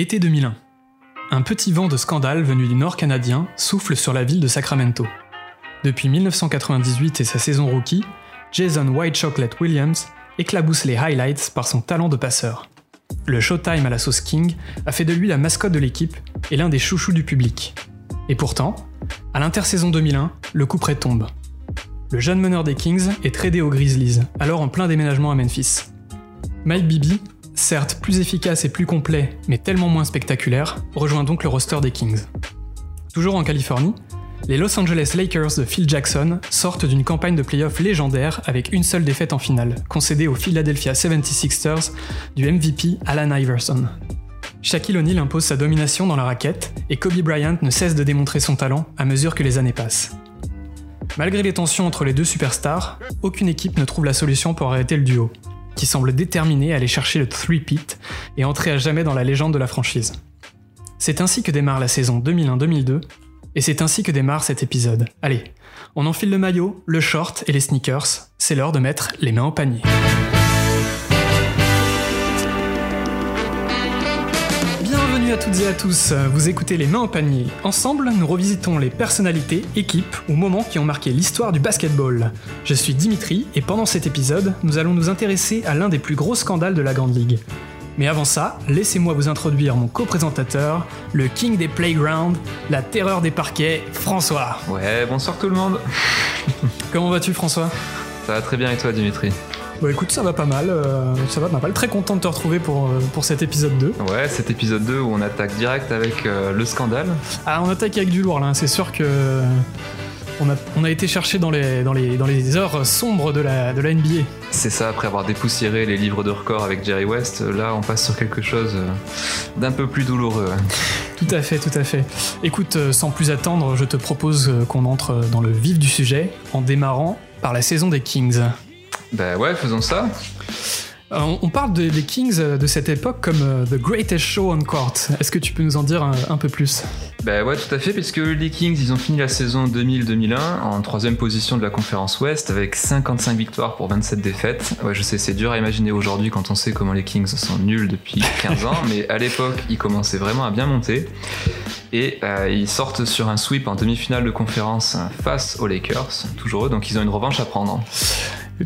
Été 2001. Un petit vent de scandale venu du nord canadien souffle sur la ville de Sacramento. Depuis 1998 et sa saison rookie, Jason White Chocolate Williams éclabousse les highlights par son talent de passeur. Le Showtime à la sauce King a fait de lui la mascotte de l'équipe et l'un des chouchous du public. Et pourtant, à l'intersaison 2001, le coup près tombe. Le jeune meneur des Kings est tradé aux Grizzlies, alors en plein déménagement à Memphis. Mike Bibby, certes plus efficace et plus complet, mais tellement moins spectaculaire, rejoint donc le roster des Kings. Toujours en Californie, les Los Angeles Lakers de Phil Jackson sortent d'une campagne de playoff légendaire avec une seule défaite en finale, concédée aux Philadelphia 76ers du MVP Alan Iverson. Shaquille O'Neal impose sa domination dans la raquette et Kobe Bryant ne cesse de démontrer son talent à mesure que les années passent. Malgré les tensions entre les deux superstars, aucune équipe ne trouve la solution pour arrêter le duo, qui semble déterminé à aller chercher le three-peat et entrer à jamais dans la légende de la franchise. C'est ainsi que démarre la saison 2001-2002, et c'est ainsi que démarre cet épisode. Allez, on enfile le maillot, le short et les sneakers, c'est l'heure de mettre les mains au panier. Bienvenue à toutes et à tous, vous écoutez Les Mains au panier. Ensemble, nous revisitons les personnalités, équipes ou moments qui ont marqué l'histoire du basketball. Je suis Dimitri et pendant cet épisode, nous allons nous intéresser à l'un des plus gros scandales de la Grande Ligue. Mais avant ça, laissez-moi vous introduire mon co-présentateur, le king des playgrounds, la terreur des parquets, François. Ouais, bonsoir tout le monde. Comment vas-tu François? Ça va très bien et toi Dimitri? Bah écoute, ça va pas mal, euh, ça va pas mal. Très content de te retrouver pour, euh, pour cet épisode 2. Ouais, cet épisode 2 où on attaque direct avec euh, le scandale. Ah, on attaque avec du lourd là, c'est sûr que... On a, on a, été chercher dans les, dans, les, dans les heures sombres de la, de la NBA. C'est ça, après avoir dépoussiéré les livres de record avec Jerry West, là on passe sur quelque chose d'un peu plus douloureux. Tout à fait, tout à fait. Écoute, sans plus attendre, je te propose qu'on entre dans le vif du sujet en démarrant par la saison des Kings. Bah ouais, faisons ça. On parle de, des Kings de cette époque comme uh, The Greatest Show on Court. Est-ce que tu peux nous en dire un, un, peu plus? Bah ouais, tout à fait, puisque les Kings, ils ont fini la saison 2000-2001 en troisième position de la conférence Ouest avec 55 victoires pour 27 défaites. Ouais, je sais, c'est dur à imaginer aujourd'hui quand on sait comment les Kings sont nuls depuis 15 ans, mais à l'époque, ils commençaient vraiment à bien monter. Et euh, ils sortent sur un sweep en demi-finale de conférence face aux Lakers, toujours eux, donc ils ont une revanche à prendre.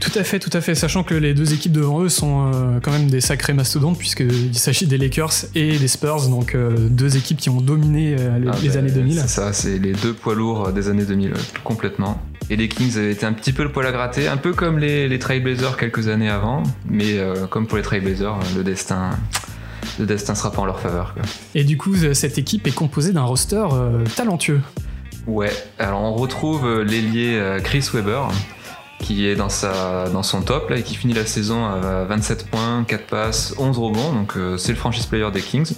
Tout à fait, tout à fait, sachant que les deux équipes devant eux sont euh, quand même des sacrés mastodontes, puisqu'il s'agit des Lakers et des Spurs, donc euh, deux équipes qui ont dominé euh, les, ah les bah, années 2000. C'est ça, c'est les deux poids lourds des années 2000, complètement. Et les Kings avaient été un petit peu le poil à gratter, un peu comme les, les Trailblazers quelques années avant, mais comme pour les Trailblazers, le destin le destin sera pas en leur faveur. Quoi. Et du coup, cette équipe est composée d'un roster euh, talentueux. Ouais, alors on retrouve l'ailier Chris Webber, qui est dans, son top et qui finit la saison à 27 points, 4 passes, 11 rebonds, donc euh, c'est le franchise player des Kings.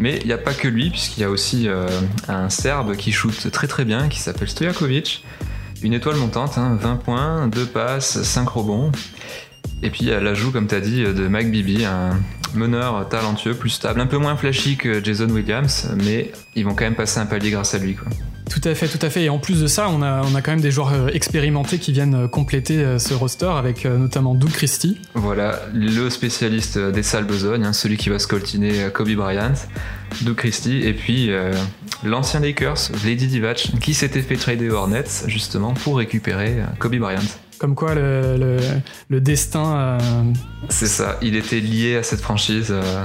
Mais il n'y a pas que lui, puisqu'il y a aussi euh, un Serbe qui shoot très très bien, qui s'appelle Stojakovic. Une étoile montante, hein, 20 points, 2 passes, 5 rebonds. Et puis l'ajout, comme tu as dit, de Mike Bibby, un meneur talentueux, plus stable, un peu moins flashy que Jason Williams, mais ils vont quand même passer un palier grâce à lui. Tout à fait, tout à fait. Et en plus de ça, on a, on a quand même des joueurs expérimentés qui viennent compléter ce roster avec notamment Doug Christie. Voilà, le spécialiste des salles besognes, hein, celui qui va scoltiner Kobe Bryant, Doug Christie, et puis euh, l'ancien Lakers, Lady Divac, qui s'était fait trader aux Hornets justement pour récupérer Kobe Bryant. Comme quoi le, le, le destin. Euh... C'est ça, il était lié à cette franchise, euh,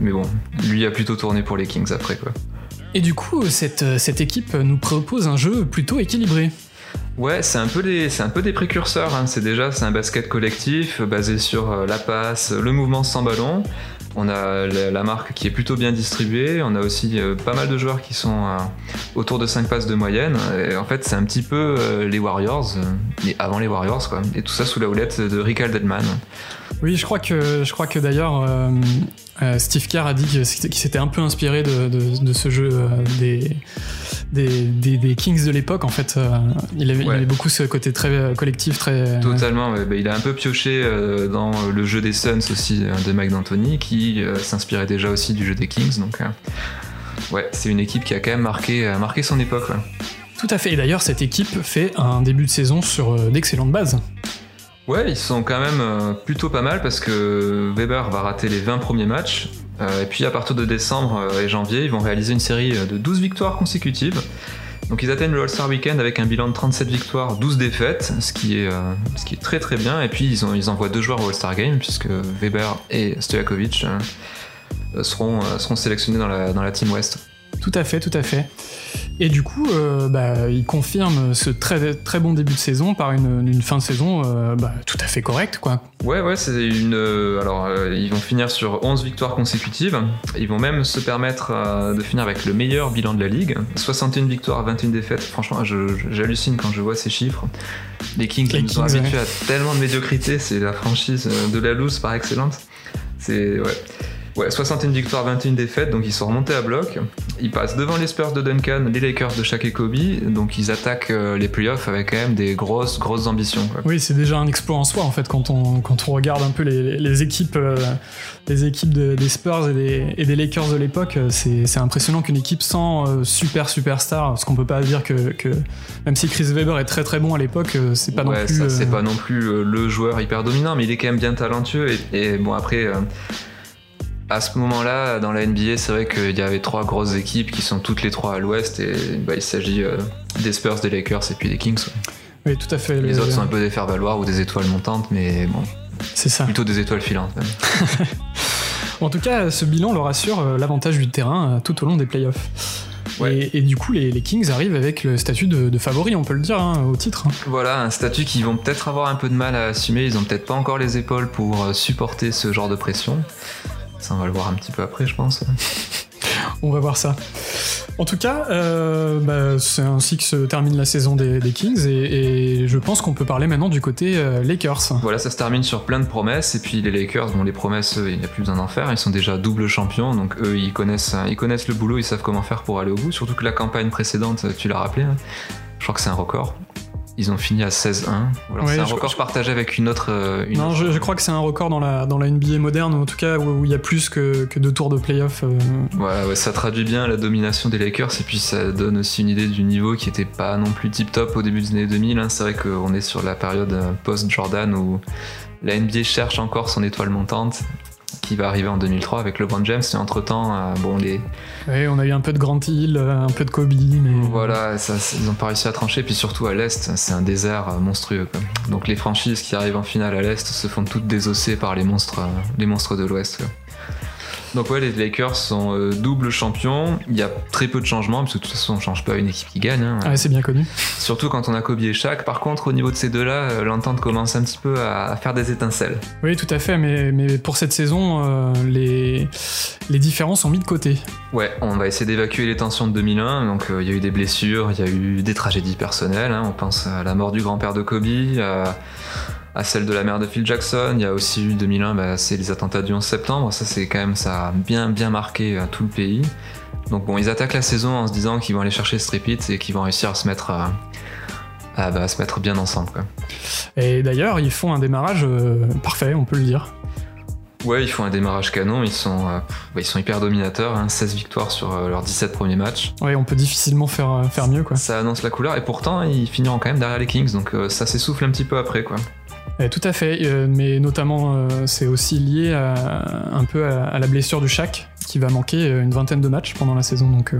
mais bon, lui a plutôt tourné pour les Kings après quoi. Et du coup, cette, cette équipe nous propose un jeu plutôt équilibré. Ouais, c'est un peu des, un peu des précurseurs. Hein. C'est déjà, un basket collectif basé sur euh, la passe, le mouvement sans ballon. On a la, marque qui est plutôt bien distribuée. On a aussi euh, pas mal de joueurs qui sont euh, autour de 5 passes de moyenne. Et en fait, c'est un petit peu euh, les Warriors, mais avant les Warriors, quoi. Et tout ça sous la houlette de Rick Alderman. Oui, je crois que, je crois que d'ailleurs, euh, euh, Steve Kerr a dit qu'il s'était un peu inspiré de, de, de ce jeu euh, des, des, des, des, Kings de l'époque. En fait, il avait, ouais. il, avait, beaucoup ce côté très collectif, très. Totalement. Ouais. Bah, il a un peu pioché dans le jeu des Suns aussi de Mike D'Antoni, qui s'inspirait déjà aussi du jeu des Kings. Donc, ouais, c'est une équipe qui a quand même marqué, marqué son époque. Ouais. Tout à fait. Et d'ailleurs, cette équipe fait un début de saison sur d'excellentes bases. Ouais, ils sont quand même plutôt pas mal parce que Weber va rater les 20 premiers matchs. et puis à partir de décembre et janvier, ils vont réaliser une série de 12 victoires consécutives. Donc ils atteignent le All-Star Weekend avec un bilan de 37 victoires, 12 défaites, ce qui est, ce qui est très très bien. Et puis ils envoient deux joueurs au All-Star Game puisque Weber et Stojakovic seront, seront sélectionnés dans la, dans la Team West. Tout à fait, tout à fait. Et du coup, euh, bah, il confirme ce très, très bon début de saison par une, fin de saison euh, bah, tout à fait correcte. Quoi. Ouais, ouais, c'est une. Euh, alors, ils vont finir sur 11 victoires consécutives. Ils vont même se permettre de finir avec le meilleur bilan de la ligue 61 victoires, 21 défaites. Franchement, j'hallucine quand je vois ces chiffres. Les Kings, nous ont habitués à tellement de médiocrité. C'est la franchise de la loose par excellence. C'est. Ouais. Ouais, 61 victoires, 21 défaites, donc ils sont remontés à bloc. Ils passent devant les Spurs de Duncan, les Lakers de Shaq et Kobe, donc ils attaquent euh, les playoffs avec quand même des grosses, grosses ambitions. Oui, c'est déjà un exploit en soi en fait quand on, quand on regarde un peu les, équipes, les équipes euh, des Spurs et des, et des Lakers de l'époque. Euh, c'est impressionnant qu'une équipe sans super superstar, parce qu'on peut pas dire que, que, même si Chris Weber est très très bon à l'époque, c'est pas non plus. C'est pas non plus le joueur hyper dominant, mais il est quand même bien talentueux et, et bon après à ce moment-là, dans la NBA, c'est vrai qu'il y avait trois grosses équipes qui sont toutes les trois à l'ouest et bah, il s'agit euh, des Spurs, des Lakers et puis des Kings. Oui, tout à fait. Les autres sont un peu des faire-valoir ou des étoiles montantes, mais bon. C'est ça. Plutôt des étoiles filantes. en tout cas, ce bilan leur assure euh, l'avantage du terrain euh, tout au long des playoffs. Et, du coup, les, Kings arrivent avec le statut de, favori, on peut le dire, hein, au titre. Voilà, un statut qu'ils vont peut-être avoir un peu de mal à assumer. Ils ont peut-être pas encore les épaules pour supporter ce genre de pression. Ça, on va le voir un petit peu après, je pense. on va voir ça. En tout cas, euh, bah, c'est ainsi que se termine la saison des, Kings et, je pense qu'on peut parler maintenant du côté euh, Lakers. Voilà, ça se termine sur plein de promesses et puis les Lakers, bon les promesses, il n'y a plus besoin d'en faire, ils sont déjà double champions, donc eux ils connaissent, ils connaissent le boulot, ils savent comment faire pour aller au bout, surtout que la campagne précédente, tu l'as rappelé, hein, je crois que c'est un record. Ils ont fini à 16-1. c'est un record partagé avec une autre. Euh, non, Je, crois que c'est un record dans la, dans la NBA moderne, en tout cas où, il y a plus que, que deux tours de playoff. Euh. Ouais, ça traduit bien la domination des Lakers et puis ça donne aussi une idée du niveau qui était pas non plus tip top au début des années 2000. Hein. C'est vrai qu'on est sur la période euh, post-Jordan où la NBA cherche encore son étoile montante qui va arriver en 2003 avec LeBron James. Et entre temps, euh, bon, les. Oui, on a eu un peu de Grant Hill, euh, un peu de Kobe, mais. Voilà, ça, ils n'ont pas réussi à trancher. Puis surtout à l'Est, c'est un désert euh, monstrueux. Donc les franchises qui arrivent en finale à l'Est se font toutes désosser par les monstres, les monstres de l'Ouest. Donc ouais, les Lakers sont euh, double champions. Il y a très peu de changements, parce que de toute façon, on change pas une équipe qui gagne. Hein. Ah, c'est bien connu. Surtout quand on a Kobe et Shaq. Par contre, au niveau de ces deux-là, euh, l'entente commence un petit peu à, faire des étincelles. Oui, tout à fait, mais, mais pour cette saison, euh, les, les différences sont mis de côté. Ouais, on va essayer d'évacuer les tensions de 2001. Donc il y a eu des blessures, il y a eu des tragédies personnelles. Hein. On pense à la mort du grand-père de Kobe, à à celle de la mère de Phil Jackson. Il y a aussi eu 2001, bah, c'est les attentats du 11 septembre. Ça, c'est quand même, ça a bien, bien marqué euh, tout le pays. Donc bon, ils attaquent la saison en se disant qu'ils vont aller chercher Strip et qu'ils vont réussir à se mettre, euh, à, bah, se mettre bien ensemble. Et d'ailleurs, ils font un démarrage euh, parfait, on peut le dire. Ouais, ils font un démarrage canon, ils sont, bah, ils sont hyper dominateurs, 16 hein. victoires sur leurs 17 premiers matchs. Ouais, on peut difficilement faire, faire mieux quoi. Ça annonce la couleur et pourtant ils finiront quand même derrière les Kings, donc ça s'essouffle un petit peu après quoi. Eh, tout à fait, euh, mais notamment euh, c'est aussi lié un peu à, la blessure du Shaq qui va manquer euh, une vingtaine de matchs pendant la saison. Donc,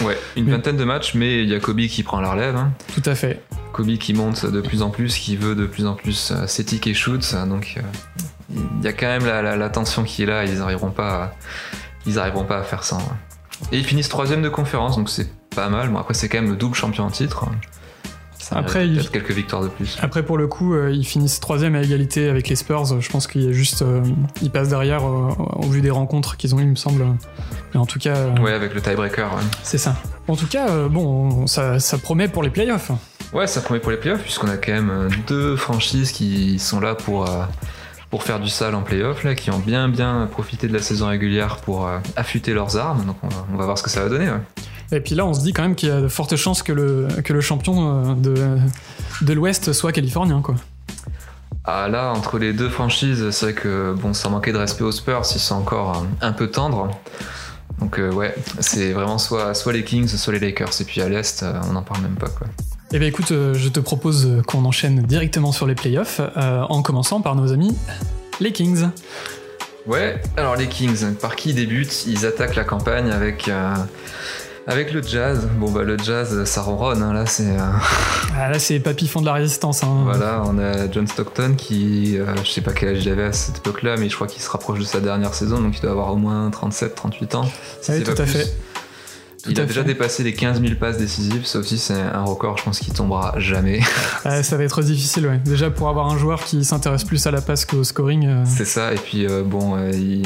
ouais, une vingtaine de matchs, mais il y a Kobe qui prend la relève. Hein. Tout à fait. Kobe qui monte de plus en plus, qui veut de plus en plus s'étiquer et shoot, donc il y a quand même la, tension qui est là, ils n'arriveront pas, à, ils arriveront pas à faire ça. Hein. Et ils finissent troisième de conférence, donc c'est pas mal. Bon après c'est quand même le double champion en titre après, il... quelques victoires de plus. Après, pour le coup, euh, ils finissent troisième à égalité avec les Spurs. Je pense qu'il y a juste, euh, ils passent derrière euh, au vu des rencontres qu'ils ont eues, il me semble. Mais en tout cas. ouais, avec le tiebreaker. C'est ça. En tout cas, bon, ça, promet pour les playoffs. Ouais, ça promet pour les playoffs puisqu'on a quand même deux franchises qui sont là pour pour faire du sale en playoff, là, qui ont bien bien profité de la saison régulière pour affûter leurs armes. Donc on va, voir ce que ça va donner. Et puis là, on se dit quand même qu'il y a de fortes chances que le, que le champion euh, de, de l'Ouest soit californien, quoi. Ah là, entre les deux franchises, c'est vrai que bon, ça manquait de respect aux Spurs, ils sont encore un peu tendres. Donc euh, ouais, c'est vraiment soit, soit les Kings, soit les Lakers. Et puis à l'Est, euh, on n'en parle même pas, quoi. Eh bien écoute, euh, je te propose qu'on enchaîne directement sur les playoffs, euh, en commençant par nos amis les Kings. Ouais, alors les Kings, par qui ils débutent? Ils attaquent la campagne avec, euh, avec le jazz. Bon bah le jazz, ça ronronne, hein, là c'est... euh, Ah, là c'est papy fond de la résistance. Hein. Voilà, on a John Stockton qui, euh, je sais pas quel âge il avait à cette époque-là, mais je crois qu'il se rapproche de sa dernière saison, donc il doit avoir au moins 37, 38 ans. si Ah oui, c'est tout pas à plus. fait. Il a déjà dépassé les 15 000 passes décisives, ça aussi c'est un record, je pense qu'il tombera jamais. Ouais, ça va être difficile, ouais. Déjà pour avoir un joueur qui s'intéresse plus à la passe qu'au scoring. euh, c'est ça, et puis euh, bon, euh, il-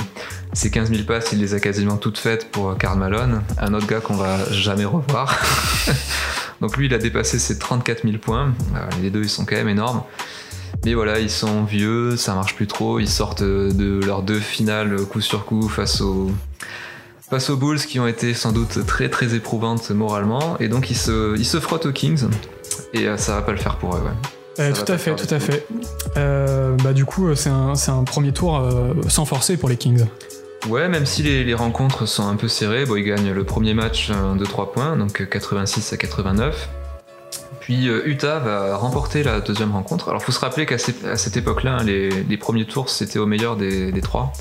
ces 15 000 passes, il les a quasiment toutes faites pour Karl Malone, un autre gars qu'on va jamais revoir. donc lui, il a dépassé ses 34 000 points, les deux ils sont quand même énormes. Mais voilà, ils sont vieux, ça marche plus trop, ils sortent de leurs deux finales coup sur coup face aux, face aux Bulls qui ont été sans doute très très éprouvantes moralement, et donc ils se, ils se frottent aux Kings, et euh, ça va pas le faire pour eux. Ouais. euh, tout à fait, tout à fait. Euh, bah du coup, c'est un, c'est un premier tour euh, sans forcer pour les Kings. Ouais, même si les, les rencontres sont un peu serrées, bon, ils gagnent le premier match de 3 points, donc euh, 86 à 89. Puis Utah va remporter la deuxième rencontre. Alors faut se rappeler qu'à cette, époque-là, hein, les, les premiers tours c'était au meilleur des, des trois.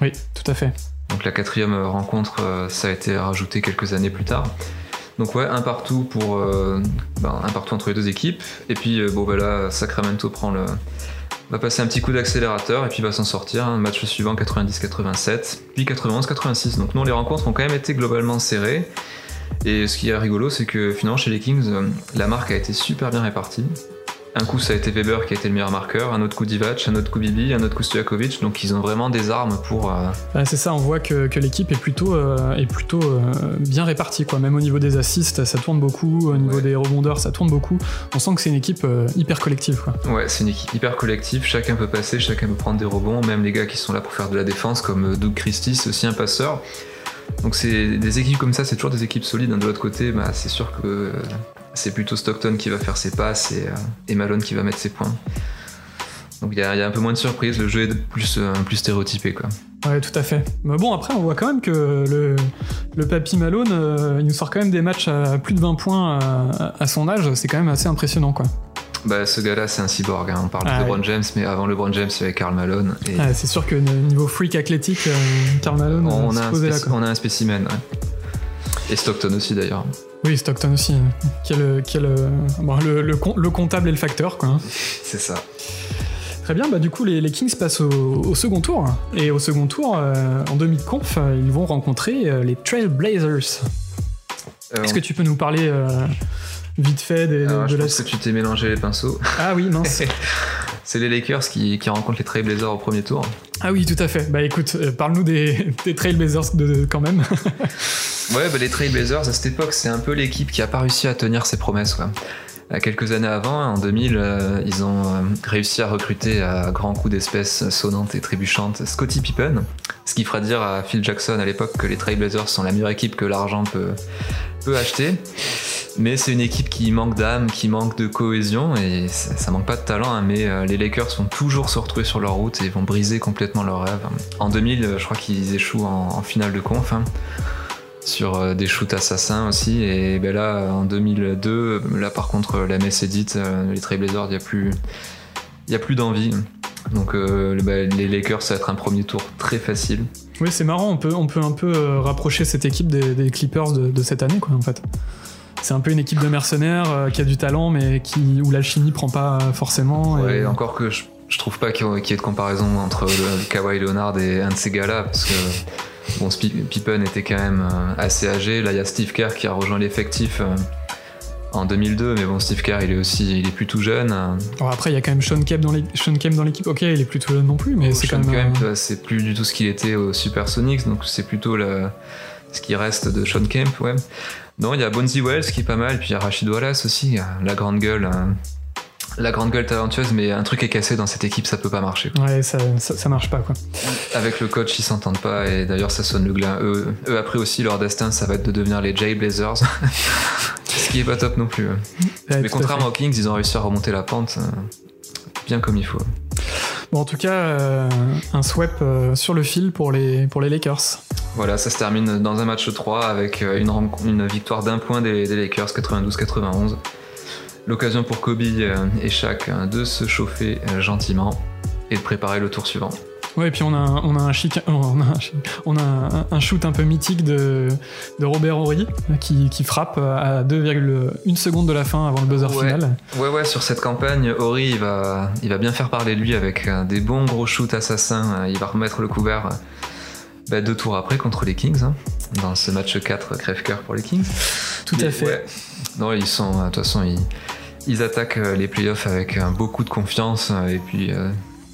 Oui, tout à fait. Donc la quatrième rencontre, euh, ça a été rajouté quelques années plus tard. Donc ouais, un partout pour euh, ben, un partout entre les deux équipes. Et puis euh, bon bah là, Sacramento prend le va passer un petit coup d'accélérateur et puis va s'en sortir. Un match suivant 90-87, puis 91-86. Donc non, les rencontres ont quand même été globalement serrées. Et ce qui est rigolo, c'est que finalement chez les Kings, euh, la marque a été super bien répartie. Un coup, ça a été Weber qui a été le meilleur marqueur, un autre coup Divac, un autre coup Bibi, un autre coup Stojakovic. Donc ils ont vraiment des armes pour, euh, Ouais, c'est ça, on voit que, que l'équipe est plutôt, euh, est plutôt euh, bien répartie. Quoi. Même au niveau des assists, ça tourne beaucoup. Au niveau Ouais. des rebondeurs, ça tourne beaucoup. On sent que c'est une équipe hyper collective. Quoi. Ouais, c'est une équipe hyper collective, chacun peut passer, chacun peut prendre des rebonds, même les gars qui sont là pour faire de la défense, comme Doug Christie, c'est aussi un passeur. Donc c'est des équipes comme ça, c'est toujours des équipes solides. hein. De l'autre côté, bah, c'est sûr que c'est plutôt Stockton qui va faire ses passes et, euh, et Malone qui va mettre ses points. Donc il y, a il y a un peu moins de surprises, le jeu est plus, euh, plus stéréotypé quoi. Ouais, tout à fait. Mais bon, après, on voit quand même que le, le Papy Malone, euh, il nous sort quand même des matchs à plus de 20 points à, à son âge. C'est quand même assez impressionnant. Quoi. Bah ce gars-là c'est un cyborg, hein. on parle Ah de oui. LeBron James, mais avant LeBron James il y avait Karl Malone. Et Ouais, c'est sûr que niveau freak athlétique, euh, Karl Malone, on, a un posait là. spéci- Quoi. on a un spécimen. ouais. Et Stockton aussi d'ailleurs. Oui, Stockton aussi. Quel, quel, bon, le, le, com- le comptable et le facteur. Quoi. C'est ça. Très bien, bah du coup les, les Kings passent au, au second tour. Et au second tour, euh, en demi-conf, euh, ils vont rencontrer euh, les Trailblazers. Euh, Est-ce que tu peux nous parler vite fait des- de, alors, de je la... pense que tu t'es mélangé les pinceaux. Ah oui, mince. C'est les Lakers qui, qui rencontrent les Trailblazers au premier tour. ah oui, tout à fait. Bah écoute, euh, parle-nous des, des Trailblazers de, de- quand même. Ouais, bah, les Trailblazers à cette époque, c'est un peu l'équipe qui a pas réussi à tenir ses promesses. Quoi. Euh, Quelques années avant, en 2000, euh, ils ont euh, réussi à recruter à grands coups d'espèces sonnantes et trébuchantes Scottie Pippen, ce qui fera dire à Phil Jackson à l'époque que les Trailblazers sont la meilleure équipe que l'argent peut, acheter. Mais c'est une équipe qui manque d'âme, qui manque de cohésion, et ça, manque pas de talent, hein, mais les Lakers vont toujours se retrouver sur leur route et vont briser complètement leurs rêves. En 2000, euh, je crois qu'ils échouent en, en finale de conf. hein sur euh, des shoots assassins aussi. Et ben là, en 2002, euh, là par contre, la messe est dite, euh, les Trailblazers, il n'y a plus, y a plus d'envie. Donc euh, bah, les Lakers, ça va être un premier tour très facile. oui, c'est marrant, on peut, on peut un peu euh, rapprocher cette équipe des, des Clippers de, de cette année, quoi, en fait. C'est un peu une équipe de mercenaires euh, qui a du talent, mais qui, où l'alchimie prend pas forcément. et- Ouais, encore que je, je trouve pas qu'il y ait de comparaison entre le Kawhi Leonard et un de ces gars-là, parce que bon, Pippen était quand même euh, assez âgé. Là, il y a Steve Kerr qui a rejoint l'effectif. euh, en 2002, mais bon, Steve Kerr, il est aussi, il est plus tout jeune. Alors après, il y a quand même Sean Kemp dans l'é- Sean Kemp dans l'équipe. Ok, il est plutôt jeune non plus, mais c'est quand Sean même. Kemp, euh, c'est plus du tout ce qu'il était au Supersonics, donc c'est plutôt le- ce qui reste de Sean Kemp, ouais. Non, il y a Bonzi Wells qui est pas mal, puis il y a Rachid Wallace aussi, la grande gueule, euh, la grande gueule talentueuse, mais un truc est cassé dans cette équipe, ça peut pas marcher. quoi. Ouais, ça, ça, ça marche pas, quoi. Avec le coach, ils s'entendent pas, et d'ailleurs ça sonne le glin. Eux, eux, après aussi, leur destin, ça va être de devenir les Jay Blazers, ce qui est pas top non plus. ouais. Ouais, Mais contrairement aux Kings, ils ont réussi à remonter la pente euh, bien comme il faut. Bon, en tout cas, euh, un sweep euh, sur le fil pour les, pour les Lakers. Voilà, ça se termine dans un match 3 avec une, une victoire d'un point des, des Lakers 92-91. L'occasion pour Kobe et Shaq de se chauffer gentiment et de préparer le tour suivant. Ouais, et puis on a un, on a un, chic, on a un, on a un, shoot un peu mythique de, de Robert Horry qui, qui, frappe à 2,1 secondes de la fin avant le buzzer final. Ouais, ouais, sur cette campagne, Horry il va, il va bien faire parler de lui avec des bons gros shoots assassins. Il va remettre le couvert bah, deux tours après contre les Kings, hein, dans ce match 4 crève-cœur pour les Kings. Tout à fait. Non, ils sont, de toute façon, ils, ils attaquent les playoffs avec beaucoup de confiance et puis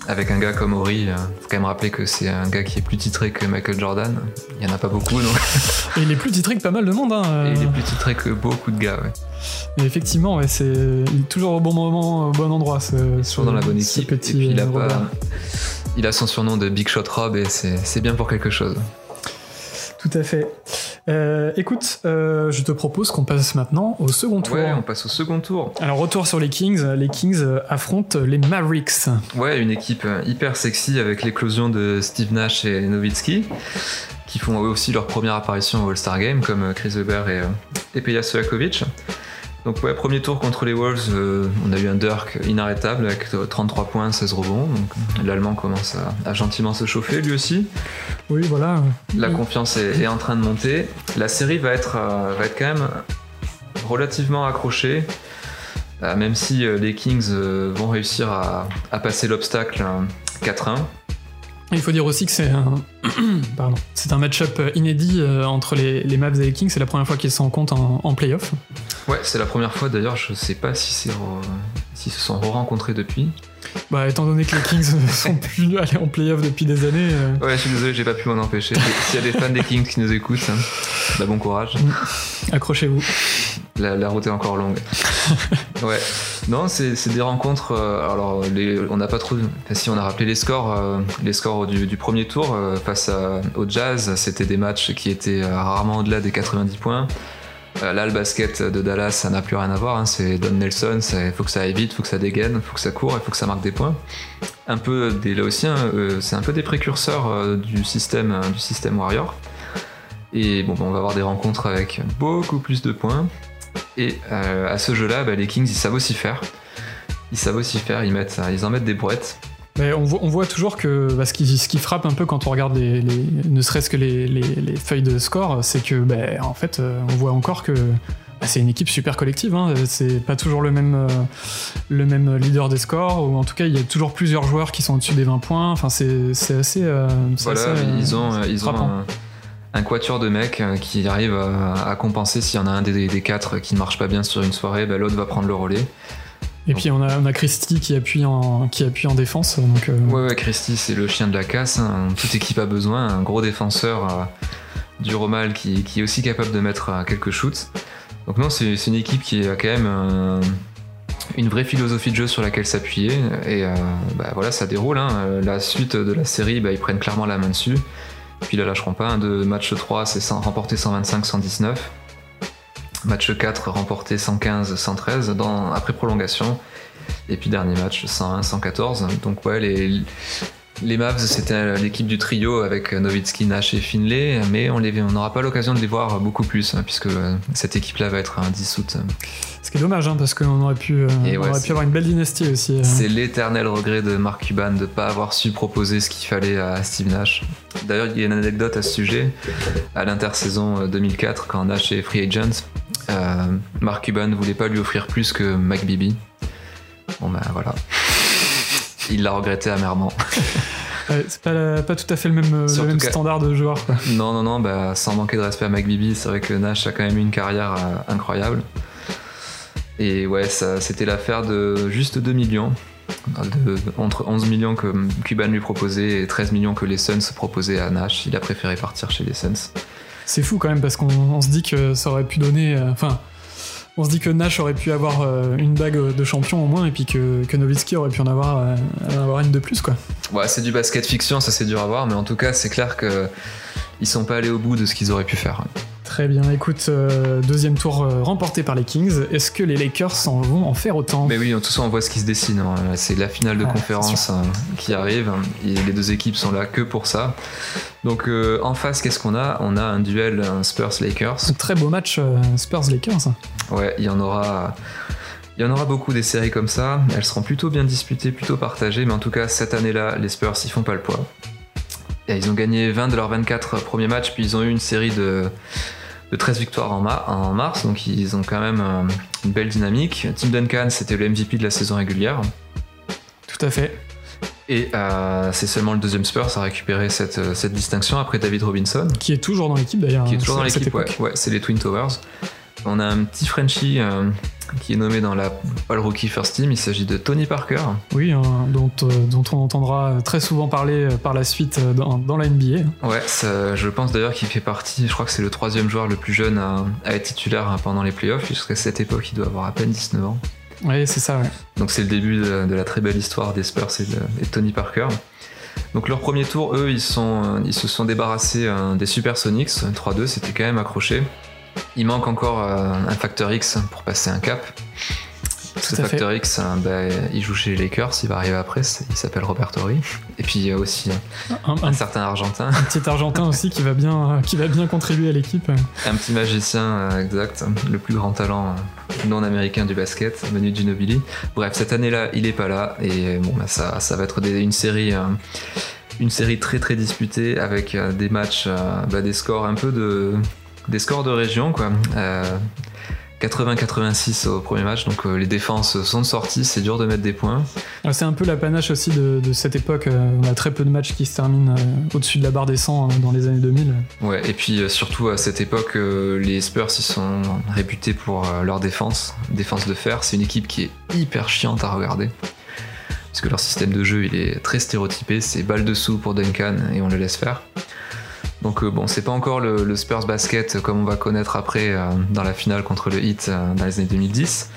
avec un gars comme Ori, il euh, faut quand même rappeler que c'est un gars qui est plus titré que Michael Jordan. Il n'y en a pas beaucoup, donc. Et il est plus titré que pas mal de monde. Hein. Et il est plus titré que beaucoup de gars, ouais. Et effectivement, ouais, c'est il est toujours au bon moment, au bon endroit. Ce, toujours dans la bonne équipe. Petit et puis il a, euh, il a son surnom de Big Shot Rob et c'est bien pour quelque chose. Tout à fait. Euh, écoute, euh, je te propose qu'on passe maintenant au second tour. Ouais, on passe au second tour. Alors, retour sur les Kings. Les Kings euh, affrontent les Mavericks. Ouais, une équipe hyper sexy avec l'éclosion de Steve Nash et Nowitzki, qui font aussi leur première apparition au All-Star Game, comme Chris Webber et, et Peja Stojakovic. Donc ouais, premier tour contre les Wolves, euh, on a eu un Dirk inarrêtable avec 33 points, 16 rebonds. Donc l'Allemand commence à, gentiment se chauffer lui aussi. Oui, voilà. La confiance est, en train de monter. La série va être, euh, va être quand même relativement accrochée. Euh, même si les Kings vont réussir à, passer l'obstacle 4-1. Il faut dire aussi que c'est un, un match-up inédit entre les, les Mavs et les Kings. C'est la première fois qu'ils se rencontrent en, en playoff. Ouais, c'est la première fois d'ailleurs, je sais pas si c'est s'ils se sont re-rencontrés depuis. Bah, étant donné que les Kings ne sont plus allés en playoff depuis des années. Euh. Ouais, je suis désolé, j'ai pas pu m'en empêcher. S'il y a des fans des Kings qui nous écoutent, hein, bah, bon courage. Mm. Accrochez-vous. La, route est encore longue. ouais. Non, c'est des rencontres. Euh, alors, on n'a pas trop. Enfin, si on a rappelé les scores, euh, les scores du, premier tour face au Jazz, c'était des matchs qui étaient rarement au-delà des 90 points. Euh, là, le basket de Dallas, ça n'a plus rien à voir. Hein. C'est Don Nelson, il faut que ça aille vite, il faut que ça dégaine, il faut que ça court, il faut que ça marque des points. Un peu des, hein, euh, c'est un peu des précurseurs euh, du système, Warrior. Et bon, on va avoir des rencontres avec beaucoup plus de points. Et à ce jeu-là, bah, les Kings, ils savent aussi faire. Ils savent aussi faire, ils, ils en mettent des brouettes on, voit, toujours que bah, ce, qui, frappe un peu quand on regarde les, ne serait-ce que les, feuilles de score, c'est que bah, en fait, euh, on voit encore que bah, c'est une équipe super collective. Hein. C'est pas toujours le même, euh, le même leader des scores, ou en tout cas, il y a toujours plusieurs joueurs qui sont au-dessus des 20 points. Enfin, c'est assez. Euh, voilà, ils ont, ils ont un, quatuor de mecs qui arrive à, compenser s'il y en a un des, des, quatre qui ne marche pas bien sur une soirée, l'autre va prendre le relais. Et puis on a, on a Christy qui appuie en, défense. Donc, euh, Ouais, Christy, c'est le chien de la casse. Hein. Toute équipe a besoin. Un gros défenseur euh, du Romal qui, est aussi capable de mettre euh, quelques shoots. Donc, non, c'est une équipe qui a quand même une vraie philosophie de jeu sur laquelle s'appuyer. Et bah, voilà, ça déroule. Hein. La suite de la série, bah, ils prennent clairement la main dessus. Puis là, lâcheront pas. De match 3, c'est remporté 125-119. Match 4 remporté 115-113 après prolongation. Et puis dernier match 101-114. Donc ouais, les, les Mavs, c'était l'équipe du trio avec Nowitzki, Nash et Finlay, mais on n'aura pas l'occasion de les voir beaucoup plus, hein, puisque cette équipe-là va être dissoute. Ce qui est dommage, hein, parce qu'on aurait, pu, euh, aurait pu avoir une belle dynastie aussi. Hein. C'est l'éternel regret de Mark Cuban de ne pas avoir su proposer ce qu'il fallait à Steve Nash. D'ailleurs, il y a une anecdote à ce sujet. À l'intersaison 2004, quand Nash est free agent, euh, Mark Cuban ne voulait pas lui offrir plus que McBibi. Bon ben voilà. Il l'a regretté amèrement. c'est pas, tout à fait le même, standard de joueur. Non, non, non, bah, sans manquer de respect à McBibi, c'est vrai que Nash a quand même eu une carrière euh, incroyable. Et ouais, ça, c'était l'affaire de juste 2 millions. entre 11 millions que Cuban lui proposait et 13 millions que les Suns proposaient à Nash. Il a préféré partir chez les Suns. C'est fou quand même parce qu'on se dit que ça aurait pu donner. Euh, enfin, on se dit que Nash aurait pu avoir euh, une bague de champion au moins et puis que, que Nowitzki aurait pu en avoir, euh, avoir une de plus quoi. Ouais, c'est du basket fiction, ça c'est dur à voir, mais en tout cas c'est clair que ils sont pas allés au bout de ce qu'ils auraient pu faire. Très bien, écoute, euh, deuxième tour euh, remporté par les Kings. Est-ce que les Lakers en vont en faire autant Mais oui, en tout cas, on voit ce qui se dessine. Hein. C'est la finale de conférence hein, qui arrive. Et les deux équipes sont là que pour ça. Donc euh, en face, qu'est-ce qu'on a? On a un duel Spurs-Lakers. Très beau match Spurs-Lakers. Ouais, il y en aura. Il y en aura beaucoup des séries comme ça, elles seront plutôt bien disputées, plutôt partagées, mais en tout cas cette année-là, les Spurs ils font pas le poids. Et ils ont gagné 20 de leurs 24 premiers matchs, puis ils ont eu une série de, de 13 victoires en, en, mars, donc ils ont quand même euh, une belle dynamique. Tim Duncan, c'était le MVP de la saison régulière. Tout à fait. Et euh, c'est seulement le deuxième Spurs à récupérer cette, euh, cette, distinction après David Robinson. Qui est toujours dans l'équipe d'ailleurs. Qui est toujours dans l'équipe, ouais, ouais c'est les Twin Towers. On a un petit Frenchie euh, qui est nommé dans la All Rookie First Team. Il s'agit de Tony Parker. Oui, hein, dont, dont, on entendra très souvent parler par la suite dans, dans la NBA. Ouais, ça, je pense d'ailleurs qu'il fait partie, je crois que c'est le troisième joueur le plus jeune à, à être titulaire pendant les playoffs. Jusqu'à cette époque, il doit avoir à peine 19 ans. Oui, c'est ça. Ouais. Donc c'est le début de, de, la très belle histoire des Spurs et de, et de Tony Parker. Donc leur premier tour, eux, ils, sont, ils se sont débarrassés euh, des Supersonics. 3-2, c'était quand même accroché. Il manque encore euh, un facteur X pour passer un cap. Ce facteur X, bah, il joue chez les Lakers, il va arriver après, il s'appelle Robert Horry. Et puis il y a aussi un, un, un, certain Argentin. Un petit Argentin aussi qui va bien, qui va bien contribuer à l'équipe. Un petit magicien, exact, le plus grand talent non américain du basket, Manu Ginobili. Bref, cette année-là, il est pas là, et bon, bah, ça, ça va être des, une série. une série très très disputée avec des matchs, bah, des scores un peu de, des scores de région quoi. Euh, 80-86 au premier match, donc euh, les défenses sont de sortie, c'est dur de mettre des points. C'est un peu la panache aussi de, de, cette époque, on a très peu de matchs qui se terminent euh, au-dessus de la barre des 100 dans les années 2000. Ouais, et puis euh, surtout à cette époque, les Spurs ils sont réputés pour leur défense, défense de fer, c'est une équipe qui est hyper chiante à regarder. Parce que leur système de jeu il est très stéréotypé, c'est balle dessous pour Duncan et on le laisse faire. Donc euh, bon, c'est pas encore le, le, Spurs basket comme on va connaître après euh, dans la finale contre le Heat euh, dans les années 2010.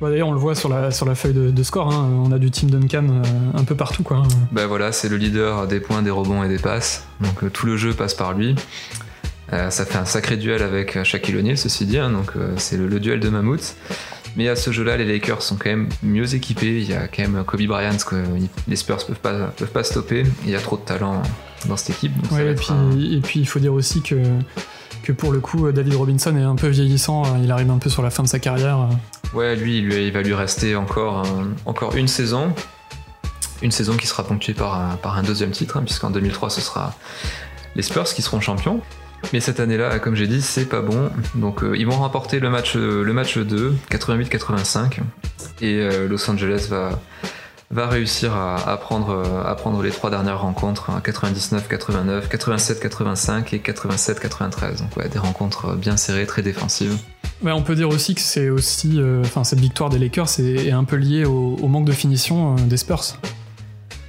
Bah D'ailleurs, on le voit sur la, sur la feuille de, de score, hein. on a du Team Duncan un peu partout. Quoi. Bah voilà, c'est le leader des points, des rebonds et des passes. Donc tout le jeu passe par lui. ça fait un sacré duel avec Shaquille O'Neal, ceci dit, hein. donc c'est le, le, duel de mammouth. Mais à ce jeu-là, les Lakers sont quand même mieux équipés. Il y a quand même Kobe Bryant que les Spurs peuvent pas, peuvent pas stopper. Il y a trop de talent dans cette équipe. Ouais, et, puis, un... et puis il faut dire aussi que, que pour le coup, David Robinson est un peu vieillissant. Il arrive un peu sur la fin de sa carrière. Ouais, lui, lui il va lui rester encore, un, encore une saison. Une saison qui sera ponctuée par un, par un deuxième titre, hein, puisqu'en 2003, ce sera les Spurs qui seront champions. Mais cette année-là, comme j'ai dit, c'est pas bon. Donc euh, ils vont remporter le match, le match 2, 88-85. Et euh, Los Angeles va, va réussir à, à, prendre, à prendre les trois dernières rencontres, 99-89, 87-85 et 87-93. Donc ouais, des rencontres bien serrées, très défensives. Ouais, on peut dire aussi que c'est aussi, enfin euh, cette victoire des Lakers est, est un peu liée au, au, manque de finition euh, des Spurs.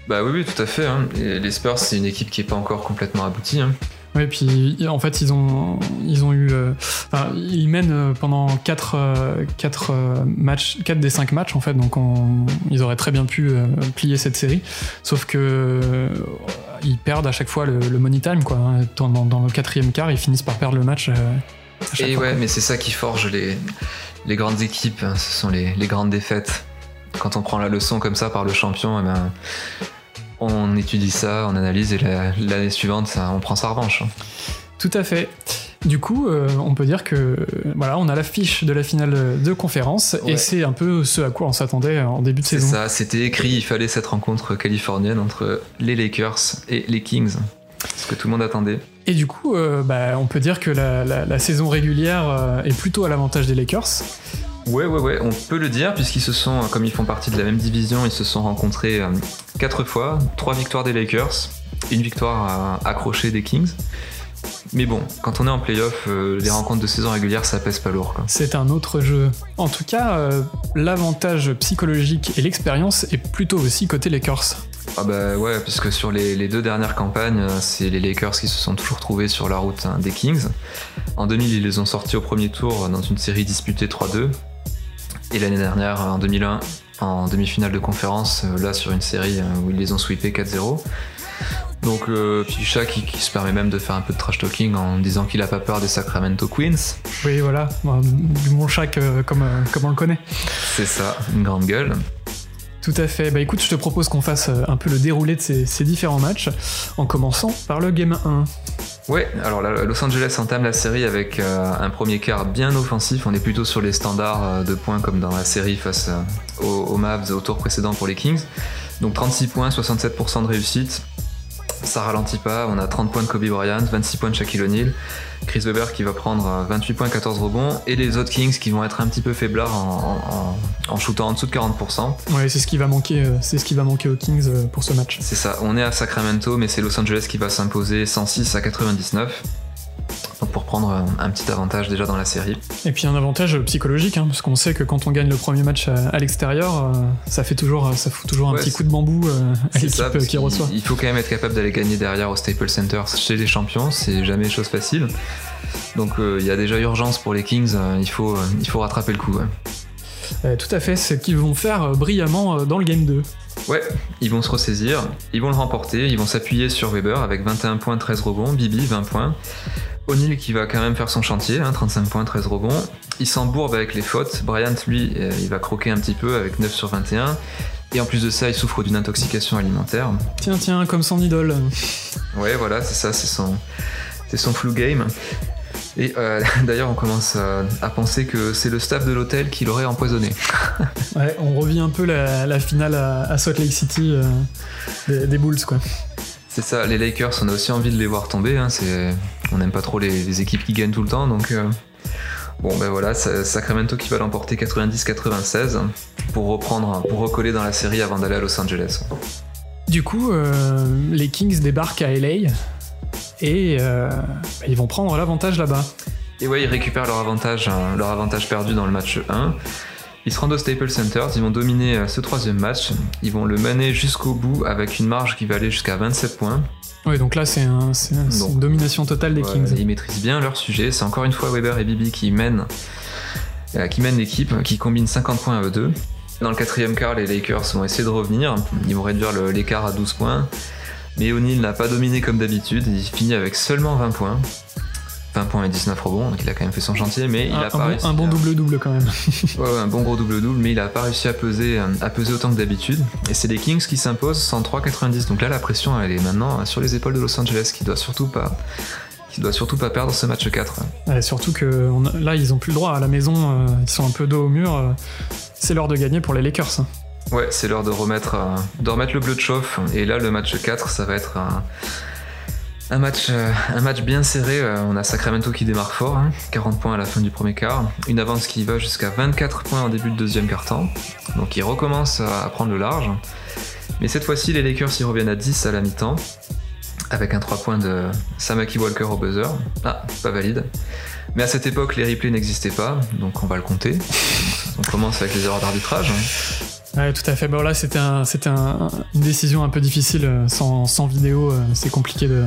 Bah oui, oui, tout à fait. Hein. les Spurs, c'est une équipe qui est pas encore complètement aboutie. Hein. Oui, puis en fait, ils ont, ils ont eu. Euh, enfin, ils mènent pendant 4, euh, 4 euh, matchs, 4 des 5 matchs, en fait, donc on, ils auraient très bien pu euh, plier cette série. Sauf que euh, ils perdent à chaque fois le, le money time, quoi. Dans, dans, le quatrième quart, ils finissent par perdre le match. Et ouais, mais c'est ça qui forge les, les grandes équipes, hein. ce sont les, les, grandes défaites. Quand on prend la leçon comme ça par le champion, eh ben on étudie ça, on analyse et l'année suivante, ça, on prend sa revanche. Tout à fait. Du coup, euh, on peut dire que voilà, on a l'affiche de la finale de conférence ouais. et c'est un peu ce à quoi on s'attendait en début de saison. C'est ça, c'était écrit, il fallait cette rencontre californienne entre les Lakers et les Kings, ce que tout le monde attendait. Et du coup, euh, bah, on peut dire que la, la, la saison régulière euh, est plutôt à l'avantage des Lakers. Ouais, ouais, ouais, on peut le dire, puisqu'ils se sont, comme ils font partie de la même division, ils se sont rencontrés euh, quatre fois, trois victoires des Lakers, une victoire accrochée des Kings. Mais bon, quand on est en playoff, euh, les rencontres de saison régulière, ça pèse pas lourd. C'est un autre jeu. En tout cas, euh, l'avantage psychologique et l'expérience est plutôt aussi côté Lakers. Ah bah ouais, puisque sur les, les deux dernières campagnes, c'est les Lakers qui se sont toujours trouvés sur la route hein, des Kings. En 2000, ils les ont sortis au premier tour dans une série disputée 3-2. Et l'année dernière, en 2001, en demi-finale de conférence, euh, là sur une série où ils les ont sweepés 4-0. Donc euh, puis Shaq qui, qui, se permet même de faire un peu de trash talking en disant qu'il a pas peur des Sacramento Queens. Oui voilà, du bon Shaq euh, comme, euh, comme on le connaît. C'est ça, une grande gueule. Tout à fait. Bah écoute, je te propose qu'on fasse un peu le déroulé de ces, différents matchs, en commençant par le Game 1. Ouais, alors Los Angeles entame la série avec euh, un premier quart bien offensif. On est plutôt sur les standards euh, de points comme dans la série face aux, aux Mavs au tour précédent pour les Kings. Donc 36 points, 67% de réussite ça ralentit pas. On a 30 points de Kobe Bryant, 26 points de Shaquille O'Neal, Chris Webber qui va prendre 28 points, 14 rebonds, et les autres Kings qui vont être un petit peu faiblards en, en, shootant en dessous de 40%. Ouais, c'est ce qui va manquer, euh, c'est ce qui va manquer aux Kings euh, pour ce match. C'est ça. On est à Sacramento, mais c'est Los Angeles qui va s'imposer 106 à 99 pour prendre un petit avantage déjà dans la série. Et puis un avantage psychologique, hein, parce qu'on sait que quand on gagne le premier match à, l'extérieur, euh, ça fait toujours, ça fout toujours un petit coup de bambou euh, à l'équipe qui reçoit. Il faut quand même être capable d'aller gagner derrière au Staples Center chez les champions, c'est jamais chose facile. Donc euh, il y a déjà urgence pour les Kings, il, faut, il faut rattraper le coup. tout à fait, ce qu'ils vont faire brillamment dans le game 2. Ouais, ils vont se ressaisir, ils vont le remporter, ils vont s'appuyer sur Weber avec 21 points, 13 rebonds, Bibi 20 points. O'Neill qui va quand même faire son chantier, 35 hein, points, 13 rebonds. Il s'embourbe avec les fautes. Bryant, lui, euh, il va croquer un petit peu avec 9 sur 21. Et en plus de ça, il souffre d'une intoxication alimentaire. Tiens, tiens, comme son idole. Ouais, voilà, c'est ça, c'est son, c'est son flu game. Et euh, d'ailleurs, on commence à, penser que c'est le staff de l'hôtel qui l'aurait empoisonné. ouais, on revit un peu la, finale à, Salt Lake City euh, des, des, Bulls, quoi. C'est ça, les Lakers, on a aussi envie de les voir tomber. Hein, c'est on n'aime pas trop les, équipes qui gagnent tout le temps, donc euh, bon ben voilà, Sacramento qui va l'emporter 90-96 pour reprendre, pour recoller dans la série avant d'aller à Los Angeles. Du coup, euh, les Kings débarquent à LA et euh, ils vont prendre l'avantage là-bas. Et ouais, ils récupèrent leur avantage, hein, leur avantage perdu dans le match 1. Ils se rendent au Staples Center, ils vont dominer ce troisième match, ils vont le mener jusqu'au bout avec une marge qui va aller jusqu'à 27 points. Oui, donc là, c'est une domination totale des Kings. Ils maîtrisent bien leur sujet. C'est encore une fois Weber et Bibi qui mènent, euh, qui mènent l'équipe, qui combinent 50 points à eux deux. Dans le quatrième quart, les Lakers vont essayer de revenir. Ils vont réduire l'écart à 12 points. Mais O'Neal n'a pas dominé comme d'habitude. Il finit avec seulement 20 points. 20 points et 19 rebonds, donc il a quand même fait son chantier, mais il a pas réussi. Un bon double-double quand même. ouais, un bon gros double-double, mais il a pas réussi à peser, euh, à peser autant que d'habitude. Et c'est les Kings qui s'imposent 103-90. Donc là, la pression, elle est maintenant sur les épaules de Los Angeles, qui doit surtout pas qui doit surtout pas perdre ce match 4. surtout que là, ils ont plus le droit à la maison, euh, ils sont un peu dos au mur. Euh, c'est l'heure de gagner pour les Lakers. Ouais, c'est l'heure de remettre, de remettre le bleu de chauffe. Et là, le match 4, ça va être un un match, euh, un match bien serré. Euh, on a Sacramento qui démarre fort, 40 hein. points à la fin du premier quart. Une avance qui va jusqu'à 24 points au début de deuxième quart-temps. Donc ils recommencent à prendre le large. Mais cette fois-ci, les Lakers y reviennent à 10 à la mi-temps. Avec un 3 points de Samaki Walker au buzzer. Ah, pas valide. Mais à cette époque, les replays n'existaient pas, donc on va le compter. On commence avec les erreurs d'arbitrage. Ouais, tout à fait. Bon, là, c'était un, une décision un peu difficile. Euh, sans, sans vidéo, euh, c'est compliqué de,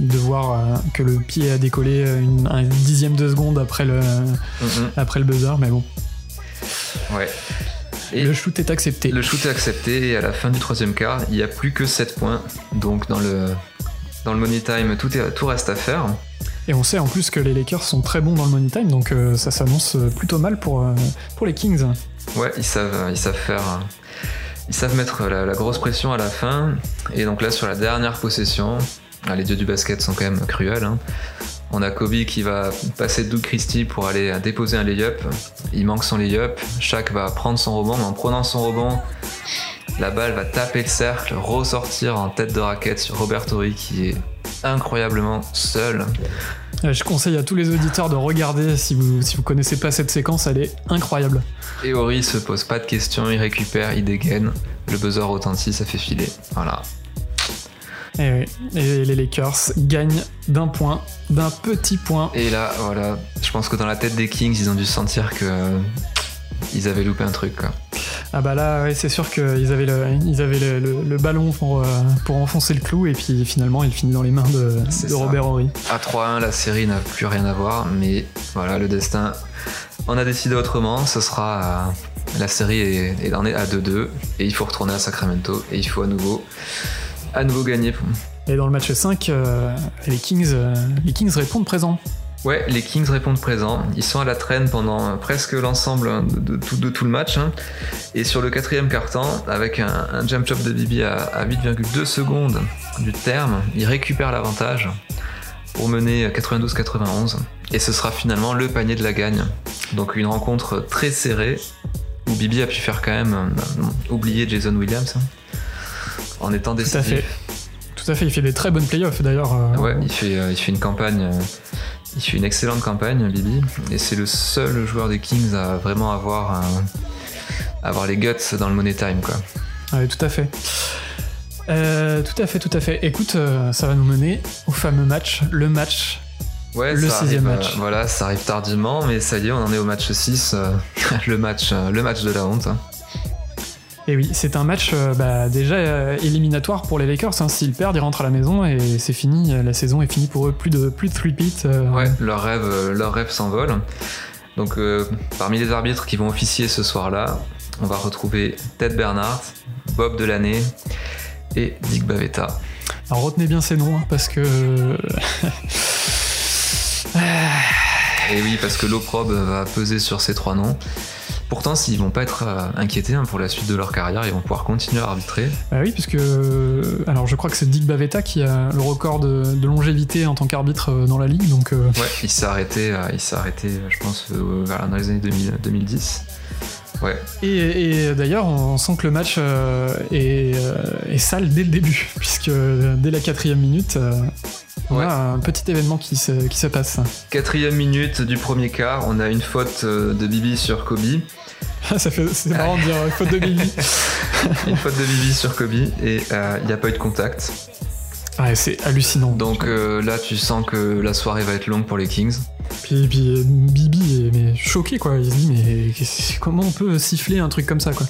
de voir euh, que le pied a décollé une, un dixième de seconde après le, mm-hmm. après le buzzer, mais bon. Ouais. Et le shoot est accepté. Le shoot est accepté et à la fin du troisième quart, il n'y a plus que 7 points. Donc dans le, dans le money time, tout, est, tout reste à faire. Et on sait en plus que les Lakers sont très bons dans le money time, donc ça s'annonce plutôt mal pour, pour les Kings. Ouais, ils savent, ils savent faire. Ils savent mettre la, grosse pression à la fin. Et donc là, sur la dernière possession, ah, les dieux du basket sont quand même cruels. Hein. On a Kobe qui va passer Doug Christie pour aller déposer un lay-up. Il manque son lay-up. Shaq va prendre son rebond, mais en prenant son rebond, la balle va taper le cercle, ressortir en tête de raquette sur Robert Horry qui est incroyablement seul. Euh, je conseille à tous les auditeurs de regarder si vous si vous connaissez pas cette séquence, elle est incroyable. Et Ori se pose pas de questions, il récupère, il dégaine, le buzzer retentit, ça fait filer. Voilà. Et, oui. et les Lakers gagnent d'un point, d'un petit point. Et là, voilà, je pense que dans la tête des Kings, ils ont dû sentir que ils avaient loupé un truc. Quoi. Ah bah là, c'est sûr qu'ils avaient, le, ils avaient le, ballon pour, euh, pour enfoncer le clou et puis finalement il finit dans les mains de, Robert Horry. À 3-1, la série n'a plus rien à voir, mais voilà, le destin, on a décidé autrement. Ce sera euh, la série est, en est à 2-2 et il faut retourner à Sacramento et il faut à nouveau, à nouveau gagner. Et dans le match 5, euh, les, Kings, les Kings répondent présent. Ouais, les Kings répondent présent. Ils sont à la traîne pendant presque l'ensemble de, tout, le match. Hein. Et sur le quatrième quart-temps, avec un, jump chop de Bibi à, 8,2 secondes du terme, ils récupèrent l'avantage pour mener 92-91. Et ce sera finalement le panier de la gagne. Donc une rencontre très serrée où Bibi a pu faire quand même euh, oublier Jason Williams hein, en étant décisif. Tout à fait. Tout à fait. Il fait des très bonnes playoffs d'ailleurs. euh, Ouais, il fait, euh, il fait une campagne, euh, il fait une excellente campagne, Bibi, et c'est le seul joueur des Kings à vraiment avoir, un- avoir les guts dans le money time, quoi. Ouais, tout à fait. Euh, tout à fait, tout à fait. Écoute, euh, ça va nous mener au fameux match, le match. Ouais, Le sixième arrive, match. euh, voilà, ça arrive tardivement, mais ça y est, on en est au match 6, euh, le, match, euh, le match de la honte. hein. Et oui, c'est un match euh, bah, déjà euh, éliminatoire pour les Lakers. hein. S'ils perdent, ils rentrent à la maison et c'est fini. La saison est finie pour eux. Plus de plus de three peat. Ouais, leur rêve, euh, leur rêve s'envole. Donc, euh, parmi les arbitres qui vont officier ce soir-là, on va retrouver Ted Bernhardt, Bob Delaney et Dick Bavetta. Alors retenez bien ces noms hein, parce que Et oui, parce que l'opprobre va peser sur ces trois noms. Pourtant, s'ils vont pas être euh, inquiétés hein, pour la suite de leur carrière, ils vont pouvoir continuer à arbitrer. Bah oui, puisque alors je crois que c'est Dick Bavetta qui a le record de, de longévité en tant qu'arbitre euh, dans la ligue. Donc euh, Ouais, il s'est arrêté, euh, il s'est arrêté, euh, je pense, euh, dans les années 2000, 2010. Ouais, et, et d'ailleurs, on sent que le match euh, est, euh, est sale dès le début, puisque euh, dès la quatrième minute, on Ouais. a un petit événement qui se, qui se passe. quatrième minute du premier quart, on a une faute de Bibi sur Kobe. Ça fait, c'est marrant de dire faute de Billy. Une faute de Bibi sur Kobe et euh, il n'y a pas eu de contact. Ouais, c'est hallucinant. Donc euh, là, tu sens que la soirée va être longue pour les Kings. Puis, puis, euh, Bibi est mais choqué quoi. Il se dit mais comment on peut siffler un truc comme ça quoi?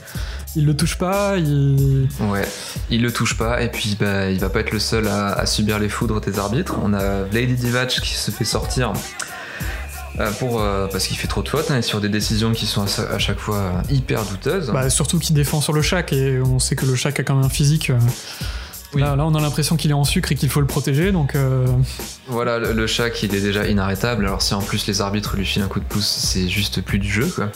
Il le touche pas, il. Ouais, il le touche pas et puis bah, il va pas être le seul à, à subir les foudres des arbitres. On a Lady Divac qui se fait sortir euh, pour, euh, parce qu'il fait trop de fautes hein, et sur des décisions qui sont à, chaque fois hyper douteuses. Bah, surtout qu'il défend sur le Shaq et on sait que le Shaq a quand même un physique. euh, Oui. Là, là, on a l'impression qu'il est en sucre et qu'il faut le protéger donc. euh, Voilà, le, le Shaq il est déjà inarrêtable. Alors si en plus les arbitres lui filent un coup de pouce, c'est juste plus du jeu quoi.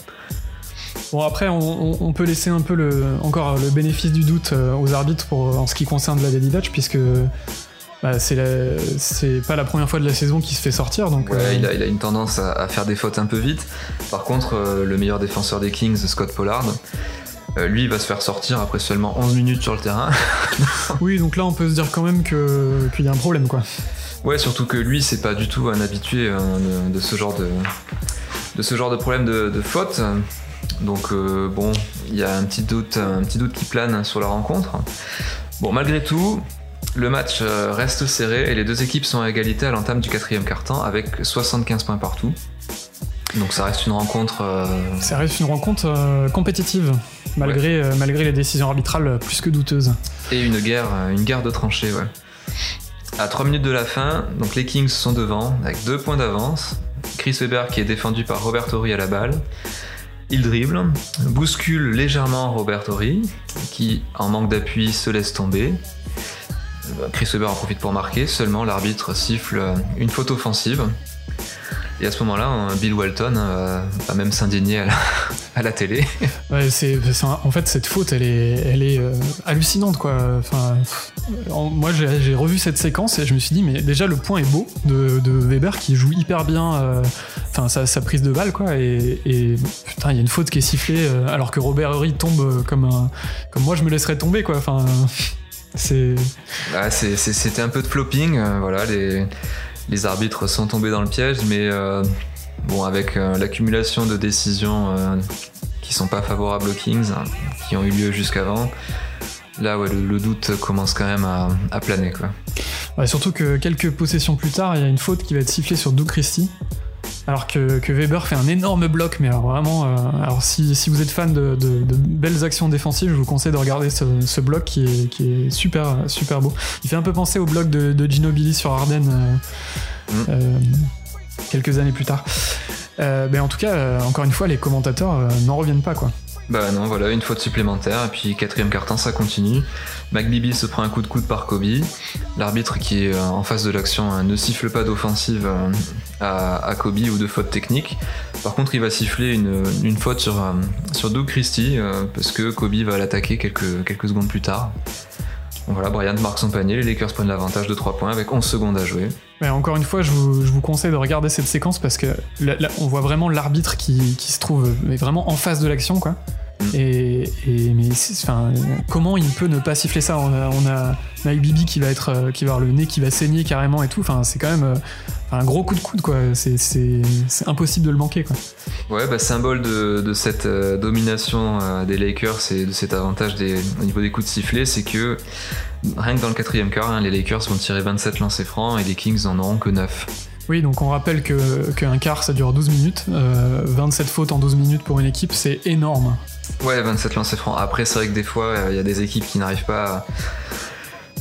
Bon après on, on- on peut laisser un peu le, encore le bénéfice du doute euh, aux arbitres pour, en ce qui concerne la Daily Dutch puisque bah, c'est pas la première fois de la saison qu'il se fait sortir donc Ouais, euh, il, a, il a une tendance à, à faire des fautes un peu vite. Par contre, euh, le meilleur défenseur des Kings, Scott Pollard, euh, lui, il va se faire sortir après seulement 11 minutes sur le terrain. oui donc là on peut se dire quand même que qu'il y a un problème quoi. Ouais, surtout que lui, c'est pas du tout un habitué euh, de, de ce genre de, de ce genre de problème de, de faute. Donc euh, bon, il y a un petit doute, un petit doute qui plane sur la rencontre. Bon, malgré tout, le match euh, reste serré et les deux équipes sont à égalité à l'entame du quatrième quart-temps avec 75 points partout. Donc ça reste une rencontre. euh, Ça reste une rencontre euh, compétitive malgré, euh, malgré les décisions arbitrales plus que douteuses. Et une guerre, euh, une guerre de tranchées, ouais. À 3 minutes de la fin, donc les Kings sont devant, avec 2 points d'avance. Chris Weber qui est défendu par Robert Horry à la balle. Il dribble, bouscule légèrement Robert Horry, qui, en manque d'appui, se laisse tomber. Euh, Chris Weber en profite pour marquer, seulement l'arbitre siffle euh, une faute offensive. Et à ce moment-là, euh, Bill Walton euh, va même s'indigner à la, à la télé. Ouais, c'est, en fait, cette faute, elle est, elle est euh, hallucinante, quoi. Enfin, pff, en- moi, j'ai, revu cette séquence et je me suis dit, mais déjà, le point est beau de, de Weber qui joue hyper bien, euh, enfin, sa, sa prise de balle, quoi. Et, et, putain, il y a une faute qui est sifflée alors que Robert Horry tombe comme un, comme moi, je me laisserais tomber, quoi. Enfin, c'est, Ah, C'était un peu de flopping, euh, voilà, les, les arbitres sont tombés dans le piège, mais euh, bon, avec euh, l'accumulation de décisions euh, qui sont pas favorables aux Kings, hein, qui ont eu lieu jusqu'avant, là, le, doute commence quand même à, planer, surtout que quelques possessions plus tard, il y a une faute qui va être sifflée sur Doug Christie. Alors que, que Weber fait un énorme bloc, mais alors vraiment, euh, alors si, si vous êtes fan de, de- de belles actions défensives, je vous conseille de regarder ce, ce bloc qui est, qui est super, super beau. Il fait un peu penser au bloc de, de Gino Billy sur Arden euh, Mm. euh, quelques années plus tard. Mais en tout cas, encore une fois, les commentateurs n'en reviennent pas quoi. Bah non, voilà, une faute supplémentaire, et puis quatrième carton, ça continue. McBibi se prend un coup de coude par Kobe. L'arbitre qui est euh, en face de l'action hein, ne siffle pas d'offensive euh, à, Kobe ou de faute technique. Par contre, il va siffler une, faute sur, euh, Doug Christie, euh, parce que Kobe va l'attaquer quelques, secondes plus tard. Voilà, Bryant marque son panier, les Lakers prennent l'avantage de 3 points avec 11 secondes à jouer. Mais encore une fois, je vous, conseille de regarder cette séquence parce que là, on voit vraiment l'arbitre qui, se trouve vraiment en face de l'action. Et, et- mais enfin, comment il peut ne pas siffler ça On a, on a, on a Bibi qui va être, euh, qui va avoir le nez qui va saigner carrément et tout. Enfin, c'est quand même euh, un gros coup de coude, quoi. C'est, impossible de le manquer, quoi. Ouais, bah, symbole de, de cette euh, domination euh, des Lakers et de cet avantage des, au niveau des coups de sifflet, c'est que rien que dans le quatrième quart, hein, les Lakers vont tirer 27 lancers francs et les Kings en auront que 9. Oui, donc on rappelle que, qu'un quart ça dure 12 minutes. Euh, 27 fautes en 12 minutes pour une équipe, c'est énorme. Ouais, 27 lancers francs. Après, c'est vrai que des fois, euh, il y a des équipes qui n'arrivent pas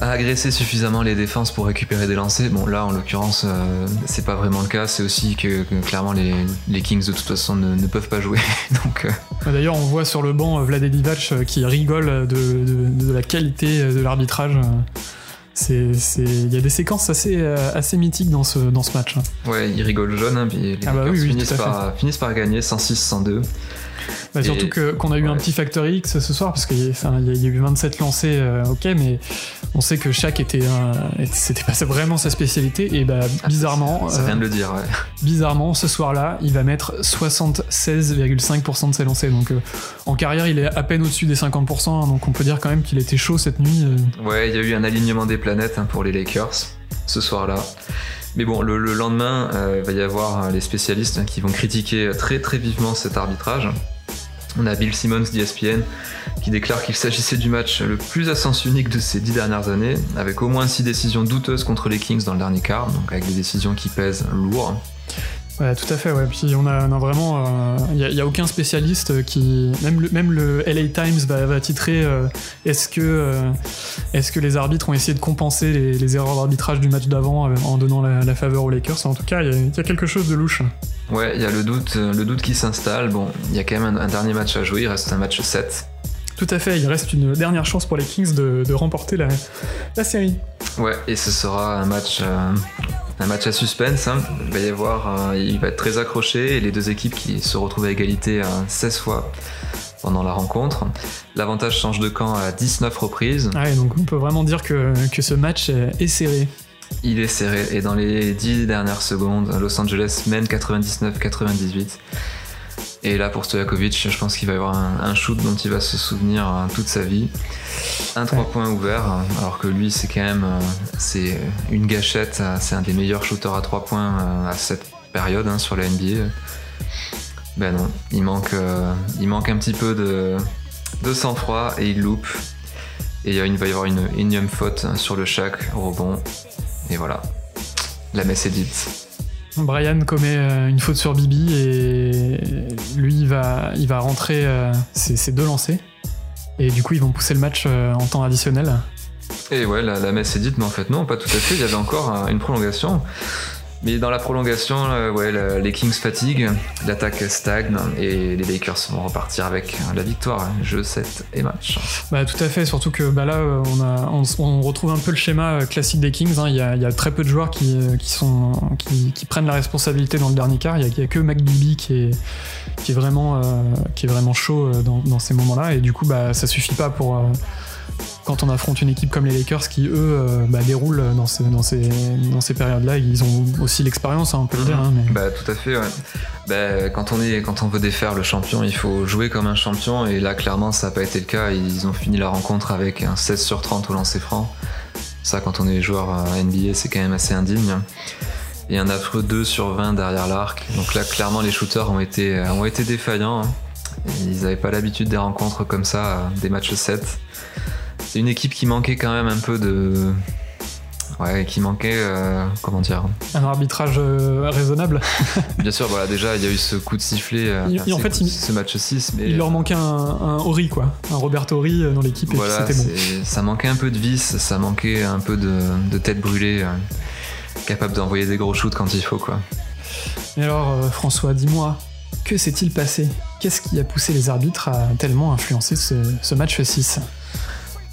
à, à agresser suffisamment les défenses pour récupérer des lancers. Bon, là, en l'occurrence, euh, c'est pas vraiment le cas. C'est aussi que, que clairement, les, les Kings, de toute façon, ne, ne peuvent pas jouer. Donc, euh, Bah, D'ailleurs, on voit sur le banc Vlade Divac qui rigole de, de- de la qualité de l'arbitrage. Il y a des séquences assez, assez mythiques dans ce, dans ce match. hein. ouais, ils rigolent jaune. Hein, puis les Ah bah oui, oui, par, finissent par gagner 106-102. Bah, surtout que, qu'on a eu un petit Factor X ce soir, parce qu'il y, a- y eu 27 lancés, euh, ok, mais on sait que chaque était, un- c'était pas vraiment sa spécialité, et bah, bizarrement, Ça euh, vient de le dire, ouais. bizarrement, ce soir-là, il va mettre 76,5% de ses lancers. Donc euh, en carrière, il est à peine au-dessus des 50%, hein, donc on peut dire quand même qu'il était chaud cette nuit. euh. Ouais, il y a eu un alignement des planètes hein, pour les Lakers ce soir-là. Mais bon, le, le lendemain, euh, il va y avoir euh, les spécialistes hein, qui vont critiquer très très vivement cet arbitrage. On a Bill Simmons d'ESPN qui déclare qu'il s'agissait du match le plus à sens unique de ces dix dernières années, avec au moins six décisions douteuses contre les Kings dans le dernier quart, donc avec des décisions qui pèsent lourd. Ouais, tout à fait, ouais. Puis on a, vraiment. Il n'y a, aucun spécialiste qui. Même le, même le LA Times va, titrer euh, est-ce que, euh, est-ce que les arbitres ont essayé de compenser les, erreurs d'arbitrage du match d'avant euh, en donnant la, faveur aux Lakers? En tout cas, il y a quelque chose de louche. Ouais, il y a le doute, euh, le doute qui s'installe. Bon, il y a quand même un, un dernier match à jouer, il reste un match 7. Tout à fait, il reste une dernière chance pour les Kings de, de remporter la, la série. Ouais, et ce sera un match, euh, un match à suspense. hein. Il va y avoir, euh, il va être très accroché et les deux équipes qui se retrouvent à égalité euh, 16 fois pendant la rencontre. L'avantage change de camp à 19 reprises. Ouais, donc on peut vraiment dire que, que ce match est serré. Il est serré et dans les 10 dernières secondes, Los Angeles mène 99-98. Et là, pour Stojakovic, je pense qu'il va y avoir un, un shoot dont il va se souvenir euh, toute sa vie. Un 3 Ouais. points ouvert, euh, alors que lui, c'est quand même euh, c'est une gâchette. euh, C'est un des meilleurs shooters à 3 points euh, à cette période hein, sur la NBA. Ben non, il manque, euh, il manque un petit peu de, de sang-froid et il loupe. Et il va y avoir une énième faute sur le au rebond. Et voilà, la messe est dite. Brian commet euh, une faute sur Bibi et lui il va, il va rentrer euh, ses, ses deux lancers. Et du coup ils vont pousser le match euh, en temps additionnel. Et ouais, la, la messe est dite, mais en fait non, pas tout à fait. Il y avait encore une prolongation. Mais dans la prolongation, euh, ouais, les Kings fatiguent, l'attaque stagne et les Lakers vont repartir avec la victoire. hein. Jeu 7 et match. Bah tout à fait, surtout que bah, là euh, on, on, retrouve un peu le schéma euh, classique des Kings. hein. Il y, a, y a très peu de joueurs qui, qui, sont, qui, prennent la responsabilité dans le dernier quart. Il y a, a que McBibi qui est, qui est, vraiment, qui est vraiment chaud dans, ces moments-là. Et du coup bah, ça suffit pas pour... quand on affronte une équipe comme les Lakers qui, eux, euh, bah, déroulent dans ces, périodes-là, ils ont aussi l'expérience, hein, on peut le dire. hein. Bah tout à fait. Bah, quand, on veut défaire le champion, il faut jouer comme un champion. Et là, clairement, ça n'a pas été le cas. Ils ont fini la rencontre avec un 16 sur 30 au lancer franc. Ça, quand on est joueur à NBA, c'est quand même assez indigne. Et un affreux 2 sur 20 derrière l'arc. Donc là, clairement, les shooters ont été, été défaillants. hein. Ils n'avaient pas l'habitude des rencontres comme ça, des matchs 7. C'est une équipe qui manquait quand même un peu de. Ouais, qui manquait. euh, comment dire? Un arbitrage euh, raisonnable. Bien sûr, voilà, déjà, il y a eu ce coup de sifflet, euh, Il- en fait, coups- il- ce match 6, mais Il leur manquait un, un Ori, quoi. Un Roberto Ori euh, dans l'équipe, et voilà, puis c'était bon. ça manquait un peu de vis, ça manquait un peu de, de tête brûlée, euh, capable d'envoyer des gros shoots quand il faut, quoi. Mais alors, François, dis-moi, que s'est-il passé? Qu'est-ce qui a poussé les arbitres à tellement influencer ce, ce match 6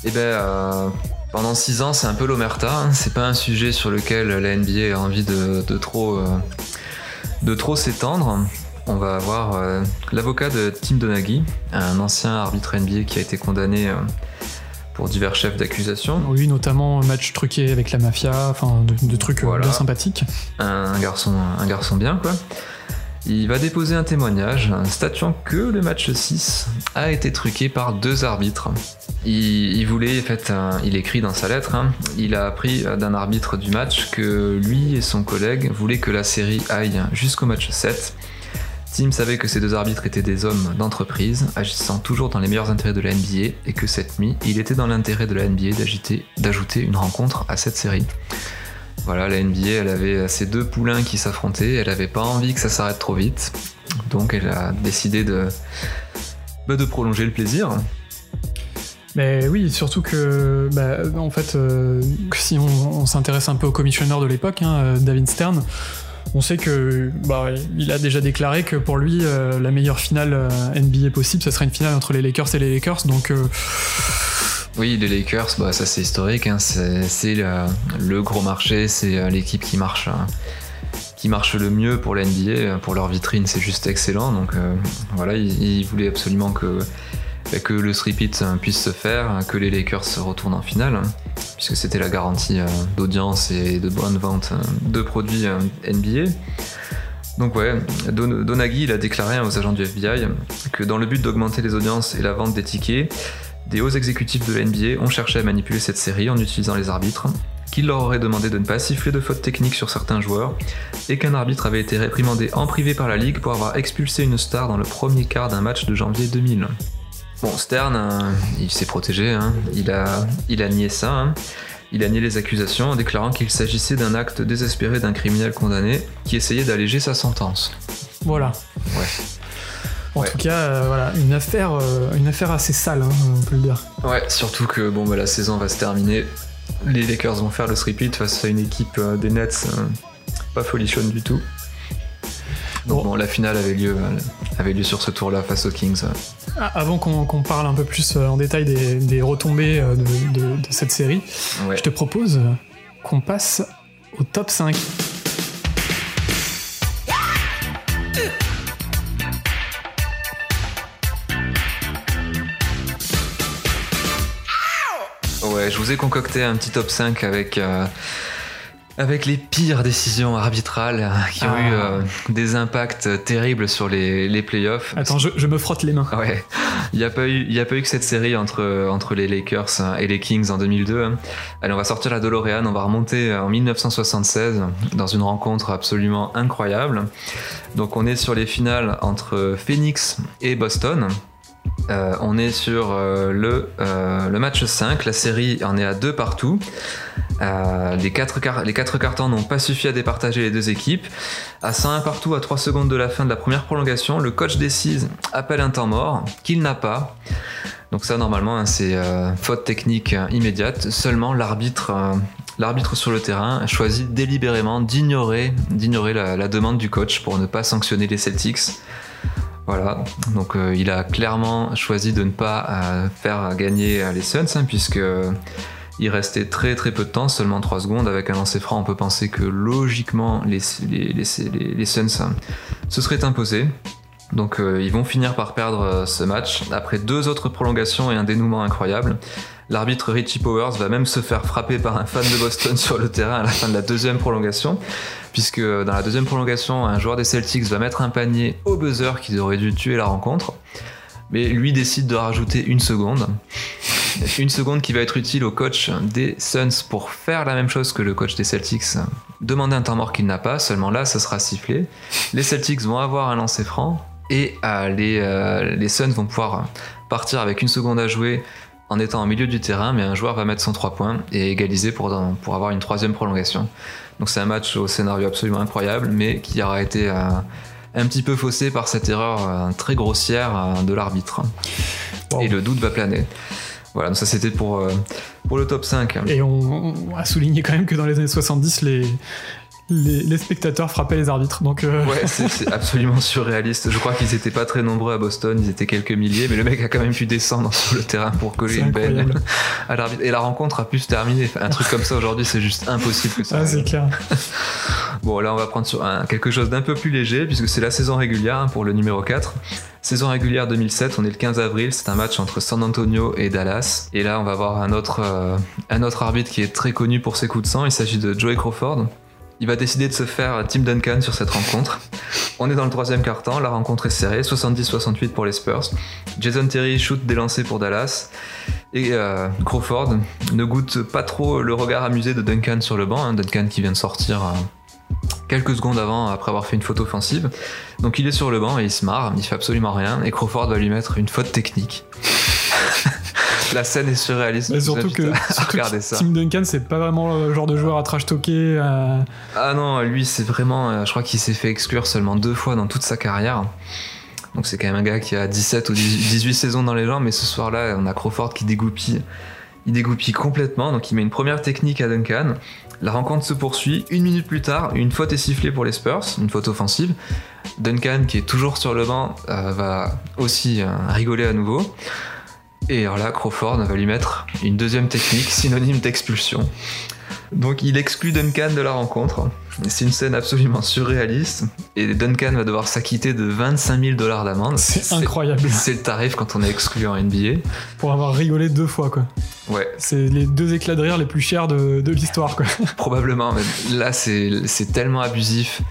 Et ben, euh, pendant 6 ans, c'est un peu l'omerta, hein. c'est pas un sujet sur lequel la NBA a envie de, de trop, euh, de trop s'étendre. On va avoir euh, l'avocat de Tim Donaghy, un ancien arbitre NBA qui a été condamné pour divers chefs d'accusation. Oui, notamment un match truqué avec la mafia, enfin de, trucs bien sympathiques. Un, garçon, un garçon bien quoi. Il va déposer un témoignage statuant que le match 6 a été truqué par deux arbitres. Il, voulait, en fait, il écrit dans sa lettre, hein, il a appris d'un arbitre du match que lui et son collègue voulaient que la série aille jusqu'au match 7 Tim savait que ces deux arbitres étaient des hommes d'entreprise, agissant toujours dans les meilleurs intérêts de la NBA, et que cette nuit, il était dans l'intérêt de la NBA d'ajouter une rencontre à cette série. Voilà, la NBA, elle avait ces deux poulains qui s'affrontaient, elle avait pas envie que ça s'arrête trop vite, donc elle a décidé de, bah, de prolonger le plaisir. Mais oui, surtout que, bah, en fait, euh, si on, s'intéresse un peu au commissionneur de l'époque, hein, euh, David Stern, on sait que bah, il a déjà déclaré que pour lui euh, la meilleure finale euh, NBA possible, ce serait une finale entre les Lakers et les Lakers. Donc euh, oui, les Lakers, bah, ça c'est historique. Hein. c'est le, gros marché, c'est l'équipe qui marche. qui marche le mieux pour la NBA, pour leur vitrine, c'est juste excellent. Donc voilà, il, voulait absolument que que le three-peat puisse se faire, que les Lakers se retournent en finale, puisque c'était la garantie euh, d'audience et de bonne vente euh, de produits euh, NBA. Donc ouais, Donaghy il a déclaré aux agents du FBI que dans le but d'augmenter les audiences et la vente des tickets, des hauts exécutifs de la NBA ont cherché à manipuler cette série en utilisant les arbitres, qu'il leur aurait demandé de ne pas siffler de fautes techniques sur certains joueurs, et qu'un arbitre avait été réprimandé en privé par la Ligue pour avoir expulsé une star dans le premier quart d'un match de janvier 2000. Bon, Stern, euh, il s'est protégé, hein. il, a, il a nié ça. Hein. Il a nié les accusations en déclarant qu'il s'agissait d'un acte désespéré d'un criminel condamné qui essayait d'alléger sa sentence. Voilà. Ouais. En tout cas, euh, voilà, une affaire, euh, une affaire assez sale, hein, on peut le dire. Ouais, surtout que bon, bah, la saison va se terminer. Les Lakers vont faire le repeat face à une équipe des Nets pas folichonne du tout. Donc bon. la finale avait lieu, avait lieu sur ce tour-là face aux Kings. Ah, avant qu'on parle un peu plus euh, en détail des, retombées euh, de, cette série, je te propose qu'on passe au top 5. Ouais, je vous ai concocté un petit top 5 avec euh, avec les pires décisions arbitrales qui ont eu ah. euh, des impacts terribles sur les, les playoffs. Attends, je, me frotte les mains. Ouais. Il n'y a, pas eu, a pas eu que cette série entre, entre les Lakers et les Kings en 2002. Allez, on va sortir la DeLorean, on va remonter en 1976 dans une rencontre absolument incroyable. Donc on est sur les finales entre Phoenix et Boston. Euh, on est sur euh, le, le match 5, la série en est à deux partout. Euh, les, quatre les cartons n'ont pas suffi à départager les deux équipes. À 101 partout, à 3 secondes de la fin de la première prolongation, le coach décide, appelle un temps mort, qu'il n'a pas. Donc ça, normalement, hein, c'est euh, faute technique euh, immédiate. Seulement, l'arbitre, sur le terrain choisit délibérément d'ignorer la, demande du coach pour ne pas sanctionner les Celtics. Voilà, donc il a clairement choisi de ne pas faire gagner les Suns, hein, puisque il restait très très peu de temps, seulement 3 secondes. Avec un lancer franc, on peut penser que logiquement les, les, Suns hein, se seraient imposés. Donc euh, ils vont finir par perdre euh, ce match après deux autres prolongations et un dénouement incroyable. L'arbitre Richie Powers va même se faire frapper par un fan de Boston sur le terrain à la fin de la deuxième prolongation, puisque dans la deuxième prolongation, un joueur des Celtics va mettre un panier au buzzer qui aurait dû tuer la rencontre. Mais lui décide de rajouter une seconde. Une seconde qui va être utile au coach des Suns pour faire la même chose que le coach des Celtics. Demander un temps mort qu'il n'a pas, seulement là, ça sera sifflé. Les Celtics vont avoir un lancer franc et euh, les, euh, les Suns vont pouvoir partir avec une seconde à jouer en étant au milieu du terrain, mais un joueur va mettre son 3 points et égaliser pour avoir une troisième prolongation. Donc c'est un match au scénario absolument incroyable, mais qui aura été euh, un petit peu faussé par cette erreur très grossière de l'arbitre. Et le doute va planer. Voilà, donc ça c'était pour, euh, pour le top 5. Et on, a souligné quand même que dans les années 70, les, les, spectateurs frappaient les arbitres. Donc euh, Ouais, c'est absolument surréaliste. Je crois qu'ils étaient pas très nombreux à Boston, ils étaient quelques milliers, mais le mec a quand même pu descendre sur le terrain pour coller une belle à l'arbitre. Et la rencontre a pu se terminer. Un truc comme ça aujourd'hui, c'est juste impossible que ça. Ah, c'est clair. Bon, là, on va prendre sur quelque chose d'un peu plus léger, puisque c'est la saison régulière hein, pour le numéro 4. Saison régulière 2007, on est le 15 avril, c'est un match entre San Antonio et Dallas. Et là, on va voir un autre, euh, un autre arbitre qui est très connu pour ses coups de sang, il s'agit de Joey Crawford. Il va décider de se faire Tim Duncan sur cette rencontre. On est dans le troisième quart-temps, la rencontre est serrée, 70-68 pour les Spurs. Jason Terry shoot des lancers pour Dallas. Et euh, Crawford ne goûte pas trop le regard amusé de Duncan sur le banc. Hein. Duncan qui vient de sortir euh, quelques secondes avant, après avoir fait une faute offensive. Donc il est sur le banc et il se marre, il fait absolument rien. Et Crawford va lui mettre une faute technique. la scène est surréaliste. Mais surtout que, ça. Tim Duncan, c'est pas vraiment le genre de joueur à trash talker. Ah non, lui, c'est vraiment. Euh, je crois qu'il s'est fait exclure seulement deux fois dans toute sa carrière. Donc c'est quand même un gars qui a 17 ou 18 saisons dans les jambes, mais ce soir-là, on a Crawford qui dégoupille. Il dégoupille complètement, donc il met une première technique à Duncan. La rencontre se poursuit. Une minute plus tard, une faute est sifflée pour les Spurs, une faute offensive. Duncan, qui est toujours sur le banc, euh, va aussi euh, rigoler à nouveau. Et alors là, Crawford va lui mettre une deuxième technique synonyme d'expulsion. Donc il exclut Duncan de la rencontre. C'est une scène absolument surréaliste. Et Duncan va devoir s'acquitter de 25 000 dollars d'amende. C'est incroyable. C'est le tarif quand on est exclu en NBA. Pour avoir rigolé deux fois, quoi. Ouais. C'est les deux éclats de rire les plus chers de, l'histoire, quoi. Probablement, mais là, c'est tellement abusif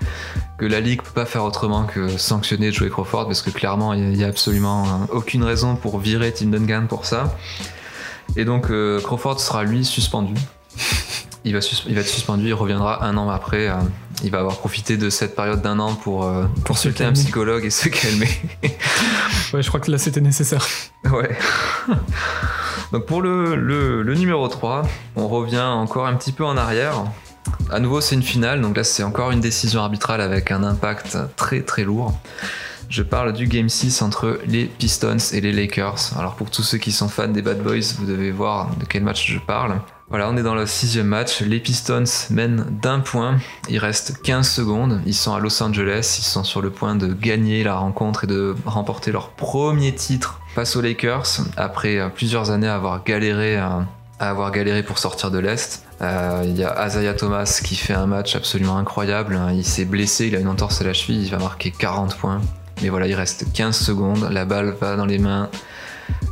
que la Ligue peut pas faire autrement que sanctionner Joey Crawford parce que clairement, il n'y a, absolument aucune raison pour virer Tim Duncan pour ça. Et donc, euh, Crawford sera lui suspendu il va, il va être suspendu, il reviendra un an après. Euh, il va avoir profité de cette période d'un an pour euh, consulter un psychologue et se calmer. ouais, je crois que là c'était nécessaire. Ouais. Donc pour le, le, numéro 3, on revient encore un petit peu en arrière. À nouveau, c'est une finale, donc là c'est encore une décision arbitrale avec un impact très très lourd. Je parle du Game 6 entre les Pistons et les Lakers. Alors pour tous ceux qui sont fans des Bad Boys, vous devez voir de quel match je parle. Voilà, on est dans le sixième match. Les Pistons mènent d'un point. Il reste 15 secondes. Ils sont à Los Angeles. Ils sont sur le point de gagner la rencontre et de remporter leur premier titre face aux Lakers après euh, plusieurs années à avoir galéré, euh, à avoir galéré pour sortir de l'Est. Euh, il y a Azaya Thomas qui fait un match absolument incroyable. Il s'est blessé, il a une entorse à la cheville. Il va marquer 40 points. Mais voilà, il reste 15 secondes. La balle va dans les mains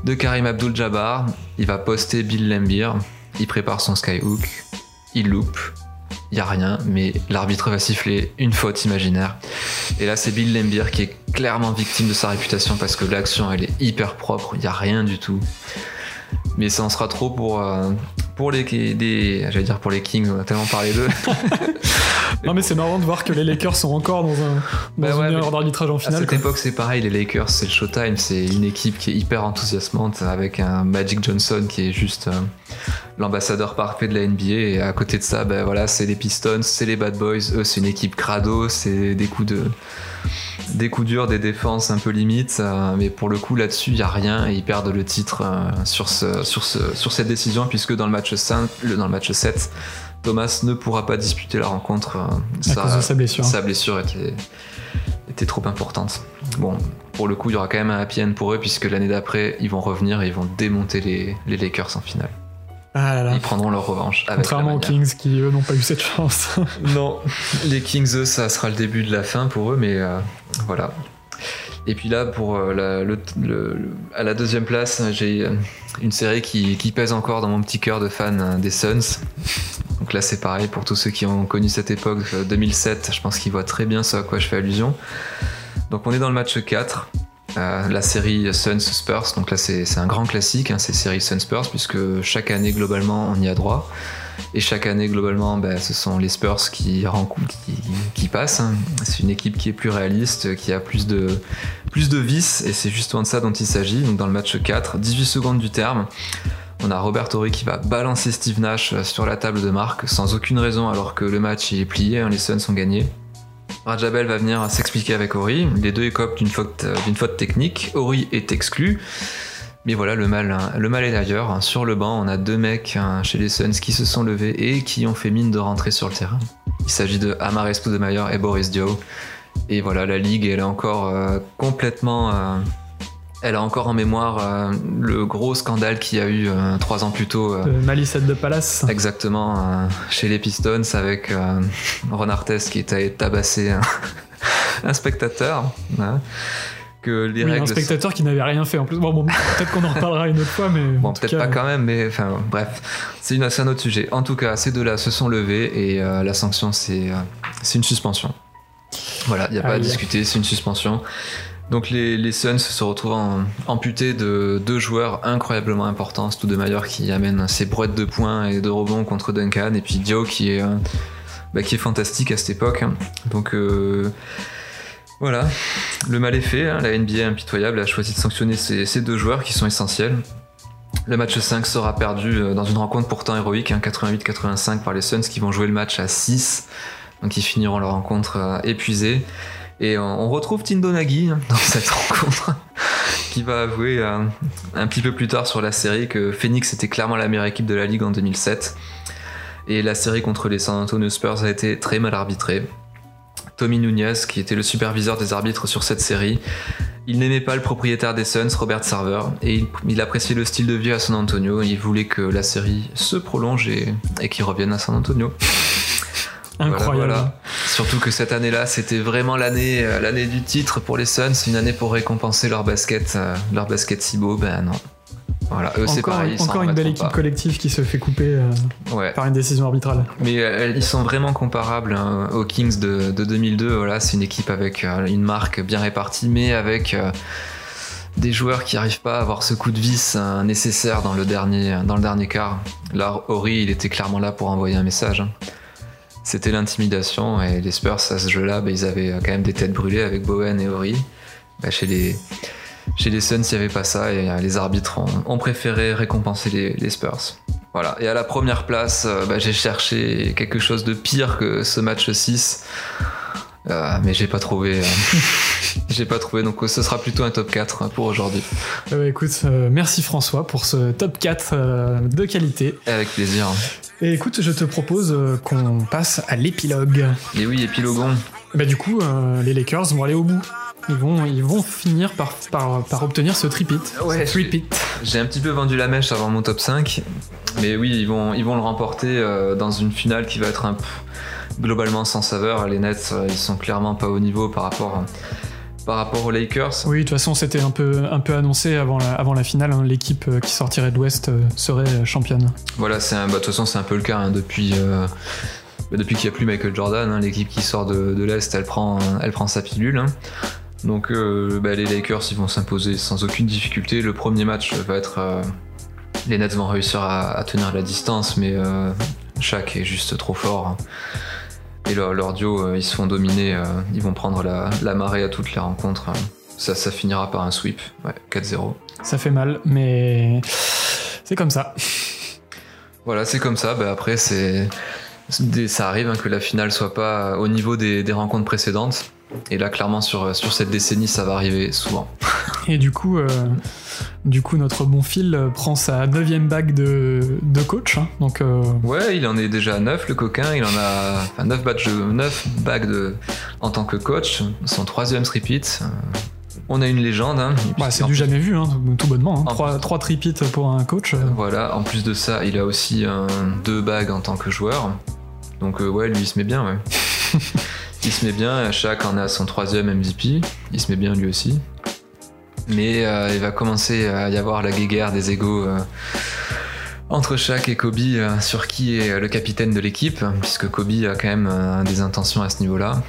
de Karim Abdul-Jabbar. Il va poster Bill Lambier il prépare son skyhook, il loupe, il y a rien, mais l'arbitre va siffler une faute imaginaire. Et là, c'est Bill Lambier qui est clairement victime de sa réputation parce que l'action, elle est hyper propre, il y a rien du tout. Mais ça en sera trop pour, euh, pour les, j'allais dire pour les Kings, on a tellement parlé d'eux. non mais c'est marrant de voir que les Lakers sont encore dans un dans bah une erreur d'arbitrage en finale. À cette époque c'est pareil, les Lakers c'est le Showtime, c'est une équipe qui est hyper enthousiasmante avec un Magic Johnson qui est juste euh, l'ambassadeur parfait de la NBA et à côté de ça, ben voilà c'est les Pistons, c'est les Bad Boys, eux c'est une équipe crado, c'est des coups de des coups durs, des défenses un peu limites, euh, mais pour le coup là-dessus il y a rien et ils perdent le titre euh, sur, ce, sur, ce, sur cette décision puisque dans le match 5, dans le match 7 Thomas ne pourra pas disputer la rencontre. Euh, à cause de sa blessure. Sa blessure était, était trop importante. Bon, pour le coup, il y aura quand même un happy end pour eux, puisque l'année d'après, ils vont revenir et ils vont démonter les, les Lakers en finale. Ah là là. Ils prendront leur revanche. Contrairement aux Kings qui, eux, n'ont pas eu cette chance. non, les Kings, eux, ça sera le début de la fin pour eux, mais euh, voilà. Et puis là, pour euh, la, le, à la deuxième place, j'ai une série qui, qui, pèse encore dans mon petit cœur de fan des Suns. Donc là, c'est pareil pour tous ceux qui ont connu cette époque 2007. Euh, je pense qu'ils voient très bien ce à quoi je fais allusion. Donc on est dans le match 4. Euh, la série Suns Spurs, donc là c'est un grand classique, hein, c'est série Suns Spurs, puisque chaque année globalement on y a droit. Et chaque année globalement ben, ce sont les Spurs qui, passent. Hein. C'est une équipe qui est plus réaliste, qui a plus de, vices, et c'est justement de ça dont il s'agit. Donc dans le match 4, 18 secondes du terme. On a Robert Horry qui va balancer Steve Nash euh, sur la table de marque sans aucune raison alors que le match est plié, hein, les Suns sont gagnés. Rajabel va venir s'expliquer avec Ori. Les deux écopent d'une faute, euh, technique. Ori est exclu. Mais voilà, le mal, hein, est ailleurs. Sur le banc, on a deux mecs hein, chez les Suns qui se sont levés et qui ont fait mine de rentrer sur le terrain. Il s'agit de Amares Stoudemire et Boris Dio. Et voilà, la ligue, elle est encore euh, complètement Elle a encore en mémoire euh, le gros scandale qu'il y a eu euh, trois ans plus tôt. euh, De Malicette de Palace. Exactement, euh, chez les Pistons avec Ron Artest qui est allé tabasser un, un spectateur. hein, que les Oui, règles un spectateur qui n'avait rien fait en plus. Bon, bon, peut-être qu'on en reparlera une autre fois, mais. Bon, peut-être pas quand même, mais enfin, bref, c'est un autre sujet. En tout cas, ces deux-là se sont levés et la sanction, c'est une suspension. Voilà, il n'y a pas à discuter, c'est une suspension. Donc les, Suns se retrouvent en- amputés de deux joueurs incroyablement importants, Stoudemire qui amène ses brouettes de points et de rebonds contre Duncan, et puis Dio qui est, euh, bah, fantastique à cette époque. Donc euh, voilà, le mal est fait, hein. la NBA impitoyable a choisi de sanctionner ces, deux joueurs qui sont essentiels. Le match 5 sera perdu euh, dans une rencontre pourtant héroïque, hein, 88-85 par les Suns qui vont jouer le match à 6. Donc ils finiront leur rencontre épuisés. Et on, retrouve Tindo Nagy hein, dans cette rencontre, qui va avouer euh, un petit peu plus tard sur la série que Phoenix était clairement la meilleure équipe de la ligue en 2007. Et la série contre les San Antonio Spurs a été très mal arbitrée. Tommy Nunez, qui était le superviseur des arbitres sur cette série, il n'aimait pas le propriétaire des Suns, Robert Sarver, et il, il appréciait le style de vie à San Antonio. Il voulait que la série se prolonge et, et qu'il revienne à San Antonio. Incroyable. Voilà, voilà. Surtout que cette année-là, c'était vraiment l'année, euh, l'année du titre pour les Suns, une année pour récompenser leur basket, euh, leur basket si beau. Ben non. Voilà, eux c'est Encore, pareil. ils encore une belle équipe collective qui se fait couper euh. Ouais. par une décision arbitrale. Mais euh, ils sont vraiment comparables hein, aux Kings de, de 2002. Voilà, c'est une équipe avec euh, une marque bien répartie, mais avec des joueurs qui n'arrivent pas à avoir ce coup de vis euh, nécessaire dans le dernier, dans le dernier quart. Là, Ori, il était clairement là pour envoyer un message. hein. C'était l'intimidation et les Spurs à ce jeu-là, bah, ils avaient quand même des têtes brûlées avec Bowen et Ori. Bah, chez les chez les Suns, il n'y avait pas ça et euh, les arbitres ont, ont préféré récompenser les, les Spurs. Voilà. Et à la première place, euh, bah, j'ai cherché quelque chose de pire que ce match 6. Euh, mais j'ai pas trouvé. euh, j'ai pas trouvé, donc ce sera plutôt un top 4 pour aujourd'hui. Eh ben, écoute, merci François pour ce top 4 euh, de qualité. Avec plaisir. Et écoute, je te propose euh, qu'on passe à l'épilogue. Et oui, épilogon. Bah du coup, euh, les Lakers vont aller au bout. Ils vont, ils vont finir par, par, par obtenir ce tripit. Ouais. J'ai un petit peu vendu la mèche avant mon top 5. Mais oui, ils vont, ils vont le remporter euh, dans une finale qui va être un, globalement sans saveur. Les Nets, ils sont clairement pas au niveau par rapport, par rapport aux Lakers. Oui, de toute façon, c'était un peu, un peu annoncé avant la, avant la finale. hein. L'équipe euh, qui sortirait de l'Ouest euh, serait euh, championne. Voilà, c'est un, bah, de toute façon, c'est un peu le cas hein, depuis, euh, bah, depuis qu'il n'y a plus Michael Jordan. hein, L'équipe qui sort de, de l'Est, elle prend, elle prend sa pilule. Donc euh, bah, les Lakers, ils vont s'imposer sans aucune difficulté. Le premier match va être. euh, les Nets vont réussir à, à tenir la distance, mais Shaq est juste trop fort. hein. Et leur, leur duo, euh, ils se font dominer. euh, ils vont prendre la, la marée à toutes les rencontres. hein. Ça, ça finira par un sweep. Ouais, 4-0. Ça fait mal, mais c'est comme ça. Voilà, c'est comme ça. Bah, après, c'est c'est- ça arrive hein, que la finale soit pas au niveau des, des rencontres précédentes. Et là, clairement, sur, sur cette décennie, ça va arriver souvent. Et du coup, euh, du coup notre bon Phil euh, prend sa neuvième bague de, de coach. hein. Donc, euh, Ouais, il en est déjà à 9, le coquin. Il en a enfin, 9, badges de, 9 bagues de, en tant que coach. Son troisième. Euh, On a une légende. Hein, bah, c'est du jamais vu, hein, tout bonnement. En Trois, trois tripits pour un coach. euh, Voilà, en plus de ça, il a aussi deux bagues en tant que joueur. Donc euh, ouais, lui il se met bien, ouais. il se met bien, Shaq en a son troisième MVP, il se met bien lui aussi. Mais euh, il va commencer à y avoir la guéguerre des égaux euh, entre Shaq et Kobe euh, sur qui est le capitaine de l'équipe, puisque Kobe a quand même des intentions à ce niveau-là.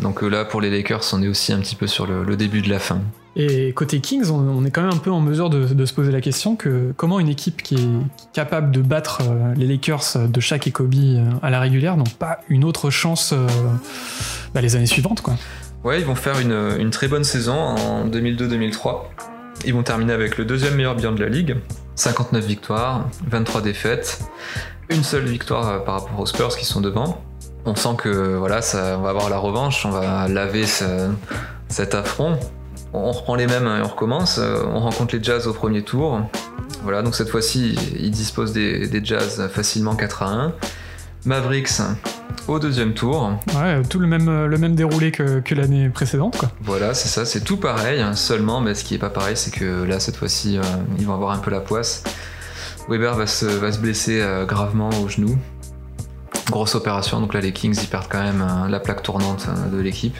Donc là, pour les Lakers, on est aussi un petit peu sur le début de la fin. Et côté Kings, on, est quand même un peu en mesure de, se poser la question que comment une équipe qui est capable de battre euh, les Lakers de Shaq et euh, à la régulière n'ont pas une autre chance euh, bah, les années suivantes, quoi. Ouais, ils vont faire une, très bonne saison en 2002-2003. Ils vont terminer avec le deuxième meilleur bilan de la ligue. 59 victoires, 23 défaites, une seule victoire par rapport aux Spurs qui sont devant. On sent que voilà, on va avoir la revanche, on va laver ce- cet affront. On reprend les mêmes et on recommence. Euh, On rencontre les Jazz au premier tour. Voilà, donc cette fois-ci, ils disposent des, des Jazz facilement 4 à 1. Mavericks, au deuxième tour. Ouais, tout le même, le même déroulé que, que l'année précédente, quoi. Voilà, c'est ça, c'est tout pareil. hein, seulement, mais ce qui est pas pareil, c'est que là, cette fois-ci, euh, ils vont avoir un peu la poisse. Weber va se, va se blesser euh, gravement au genou. Grosse opération, donc là, les Kings, ils perdent quand même euh, la plaque tournante de l'équipe.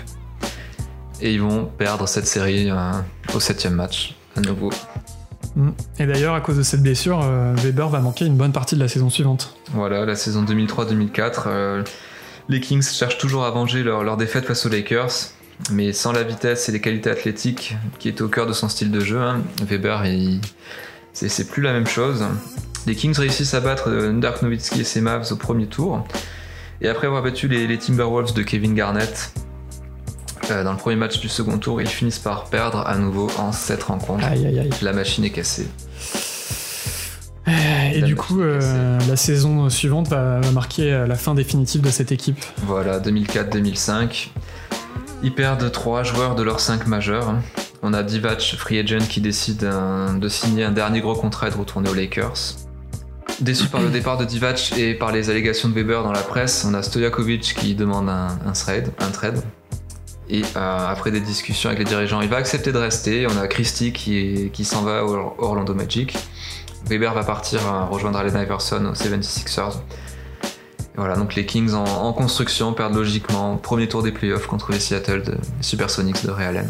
Et ils vont perdre cette série euh, au septième match, à nouveau. Mm. Et d'ailleurs, à cause de cette blessure, euh, Weber va manquer une bonne partie de la saison suivante. Voilà, la saison 2003-2004, euh, les Kings cherchent toujours à venger leur, leur défaite face aux Lakers, mais sans la vitesse et les qualités athlétiques qui étaient au cœur de son style de jeu, hein, Weber, il- c'est plus la même chose. Les Kings réussissent à battre Dirk Nowitzki et ses Mavs au premier tour, et après avoir battu les, les Timberwolves de Kevin Garnett dans le premier match du second tour, ils finissent par perdre à nouveau en 7 rencontres. Aïe, aïe, aïe. La machine est cassée. Et La du coup, euh, la saison suivante va, marquer euh, la fin définitive de cette équipe. Voilà, 2004-2005. Ils perdent trois joueurs de leurs cinq majeurs. On a Divac, free agent, qui décide euh, de signer un dernier gros contrat et de retourner aux Lakers. Déçu par le départ de Divac et par les allégations de Weber dans la presse, on a Stojakovic qui demande un, un trade. Un trade. Et euh, après des discussions avec les dirigeants, il va accepter de rester. On a Christie qui, s'en va au Orlando Magic. Weber va partir euh, rejoindre Allen Iverson aux 76ers. Et Voilà, donc les Kings en, construction perdent logiquement premier tour des playoffs contre les Seattle de Supersonics de Ray Allen.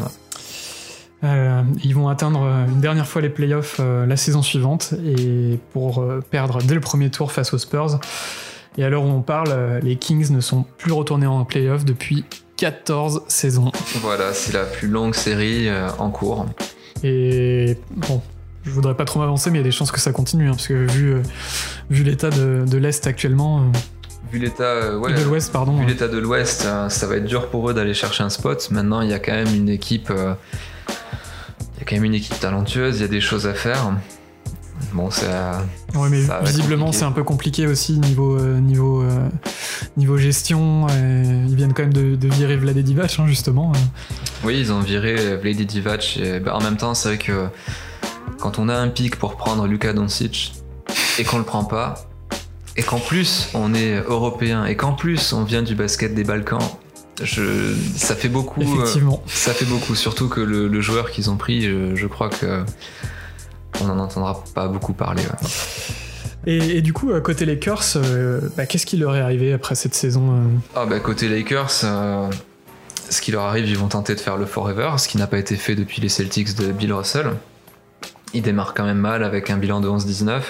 Euh, ils vont atteindre une dernière fois les playoffs la saison suivante et pour perdre dès le premier tour face aux Spurs. Et à l'heure où on parle, les Kings ne sont plus retournés en playoffs depuis 14 saisons. Voilà, c'est la plus longue série euh, en cours. Et bon, je voudrais pas trop m'avancer, mais il y a des chances que ça continue, hein, parce que vu, euh, vu l'état de, de l'Est actuellement, euh, Vu l'état ouais, de l'Ouest, pardon. vu l'état de l'Ouest, ça va être dur pour eux d'aller chercher un spot. Maintenant, il y a quand même une équipe, il y a quand même une équipe talentueuse. Il y a des choses à faire. Bon, c'est euh, Ouais, mais Ça visiblement c'est un peu compliqué aussi niveau euh, niveau euh, niveau gestion. et ils viennent quand même de, de virer Vlade Divac hein, justement. Oui, ils ont viré Vlady Divac. Et, bah, en même temps, c'est vrai que quand on a un pic pour prendre Luka Doncic et qu'on le prend pas, et qu'en plus on est européen et qu'en plus on vient du basket des Balkans, je, ça fait beaucoup. euh, Effectivement. ça fait beaucoup, surtout que le, le joueur qu'ils ont pris, je, je crois que on n'en entendra pas beaucoup parler. ouais. Et, et du coup, côté Lakers, euh, bah, qu'est-ce qui leur est arrivé après cette saison euh Ah bah côté Lakers, euh, ce qui leur arrive, ils vont tenter de faire le forever, ce qui n'a pas été fait depuis les Celtics de Bill Russell. Ils démarrent quand même mal avec un bilan de 11-19.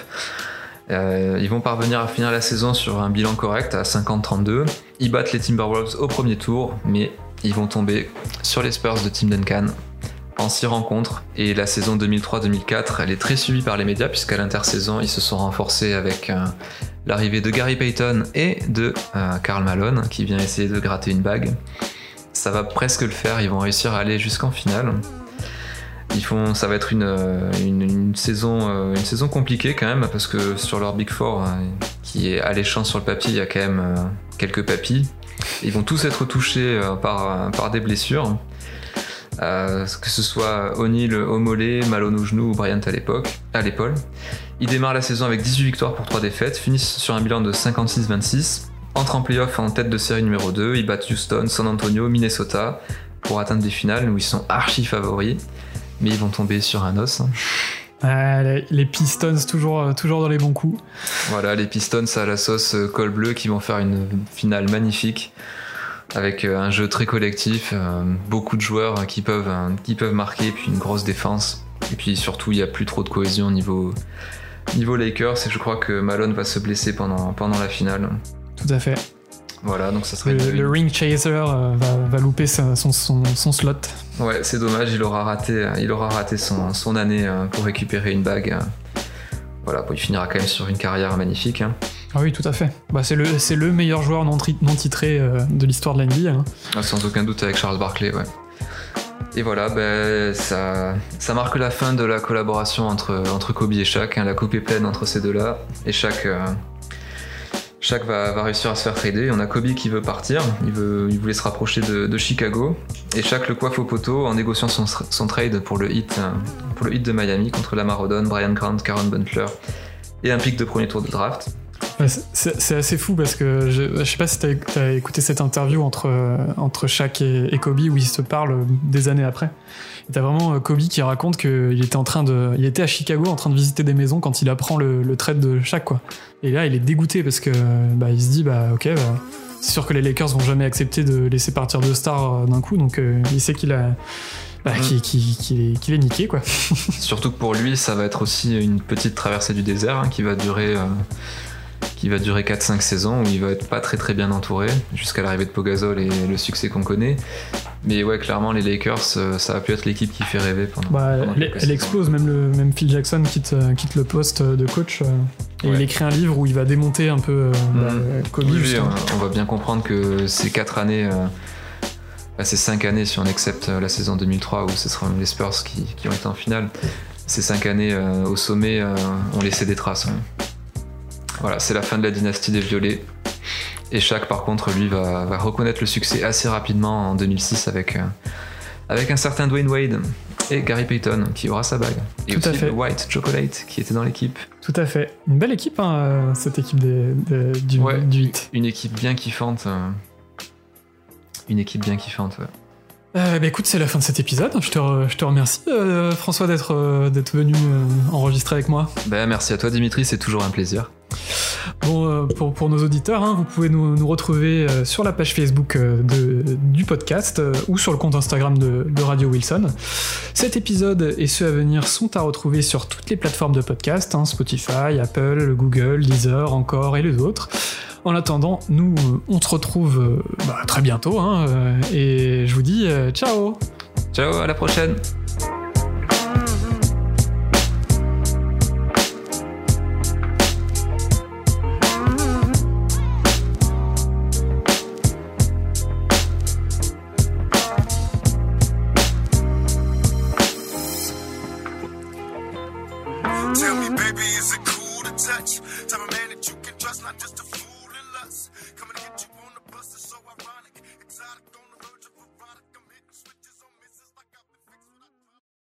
Euh, ils vont parvenir à finir la saison sur un bilan correct à 50-32. Ils battent les Timberwolves au premier tour, mais ils vont tomber sur les Spurs de Tim Duncan en 6 rencontres. Et la saison 2003-2004, elle est très suivie par les médias, puisqu'à l'intersaison, ils se sont renforcés avec euh, l'arrivée de Gary Payton et de euh, Karl Malone, qui vient essayer de gratter une bague. Ça va presque le faire, ils vont réussir à aller jusqu'en finale. Ils font, ça va être une, euh, euh, saison compliquée quand même, parce que sur leur Big Four, qui est alléchant sur le papier, il y a quand même quelques papilles. Ils vont tous être touchés par des blessures. Euh, que ce soit O'Neill au mollet, Malone au genou ou Bryant à l'époque, à l'épaule. Ils démarrent la saison avec 18 victoires pour 3 défaites, finissent sur un bilan de 56-26, entrent en playoff en tête de série numéro 2, ils battent Houston, San Antonio, Minnesota pour atteindre des finales où ils sont archi favoris, mais ils vont tomber sur un os. hein. Les, les Pistons toujours euh, toujours dans les bons coups. Voilà, les Pistons à la sauce euh, col bleu qui vont faire une finale magnifique avec euh, un jeu très collectif, euh, beaucoup de joueurs euh, qui peuvent, qui peuvent marquer, puis une grosse défense. Et puis surtout, il n'y a plus trop de cohésion au niveau, niveau Lakers et je crois que Malone va se blesser pendant, pendant la finale. Tout à fait. Voilà, donc ça serait Le, le ring chaser va, va louper son, son, son slot. Ouais, c'est dommage, il aura raté, il aura raté son, son année pour récupérer une bague. Voilà, bon, il finira quand même sur une carrière magnifique. hein. Ah oui, tout à fait. Bah, c'est le meilleur joueur non, titré euh, de l'histoire de la hein. Ah, Sans aucun doute avec Charles Barkley, ouais. Et voilà, ben, ça, marque la fin de la collaboration entre, Kobe et Shaq. hein. La coupe est pleine entre ces deux-là. Et Shaq, euh, va, réussir à se faire trader. On a Kobe qui veut partir. Il, voulait se rapprocher de, Chicago. Et Shaq le coiffe au poteau en négociant son, trade pour le, hit, euh, pour le hit de Miami contre Lamar Odom, Brian Grant, Karen Butler et un pic de premier tour de draft. C'est assez fou parce que je, je sais pas si t'as as écouté cette interview entre, entre Shaq et, Kobe où ils se parlent des années après. T'as vraiment Kobe qui raconte qu'il était en train de, il était à Chicago en train de visiter des maisons quand il apprend le, le trade de Shaq quoi. Et là, il est dégoûté parce que bah, il se dit bah ok, bah, c'est sûr que les Lakers vont jamais accepter de laisser partir deux stars d'un coup, donc il sait qu'il a bah, mm. qui, est, niqué quoi. Surtout que pour lui, ça va être aussi une petite traversée du désert hein, qui va durer. Euh, qui va durer 4-5 saisons où il va être pas très très bien entouré jusqu'à l'arrivée de Pogazol et le succès qu'on connaît. Mais ouais, clairement, les Lakers, euh, ça a pu être l'équipe qui fait rêver pendant. Bah, elle, explose, même, le, même Phil Jackson quitte, euh, quitte le poste de coach. et il écrit un livre où il va démonter un peu bah, mm. Kobe. on va bien comprendre que ces 4 années bah, ces 5 années, si on accepte euh, la saison 2003 où ce sera les Spurs qui, ont été en finale, ces 5 années euh, au sommet euh, ont laissé des traces. Voilà, c'est la fin de la dynastie des Violets. Et Shaq, par contre, lui, va, reconnaître le succès assez rapidement en 2006 avec, avec un certain Dwayne Wade et Gary Payton qui aura sa bague. Et Tout aussi à fait. White Chocolate qui était dans l'équipe. Tout à fait. Une belle équipe, hein, cette équipe du, du 8. Une équipe bien kiffante une équipe bien kiffante. Euh, bah écoute, c'est la fin de cet épisode. Je te, je te remercie, euh, François, d'être euh, d'être venu enregistrer avec moi. Bah, merci à toi, Dimitri, c'est toujours un plaisir. Bon, pour, pour, nos auditeurs, hein, vous pouvez nous, retrouver sur la page Facebook de, du podcast ou sur le compte Instagram de, Radio Wilson. Cet épisode et ceux à venir sont à retrouver sur toutes les plateformes de podcast, hein, Spotify, Apple, Google, Deezer, encore et les autres. En attendant, nous, on se retrouve euh, bah, très bientôt. Hein, euh, et je vous dis euh, ciao Ciao, à la prochaine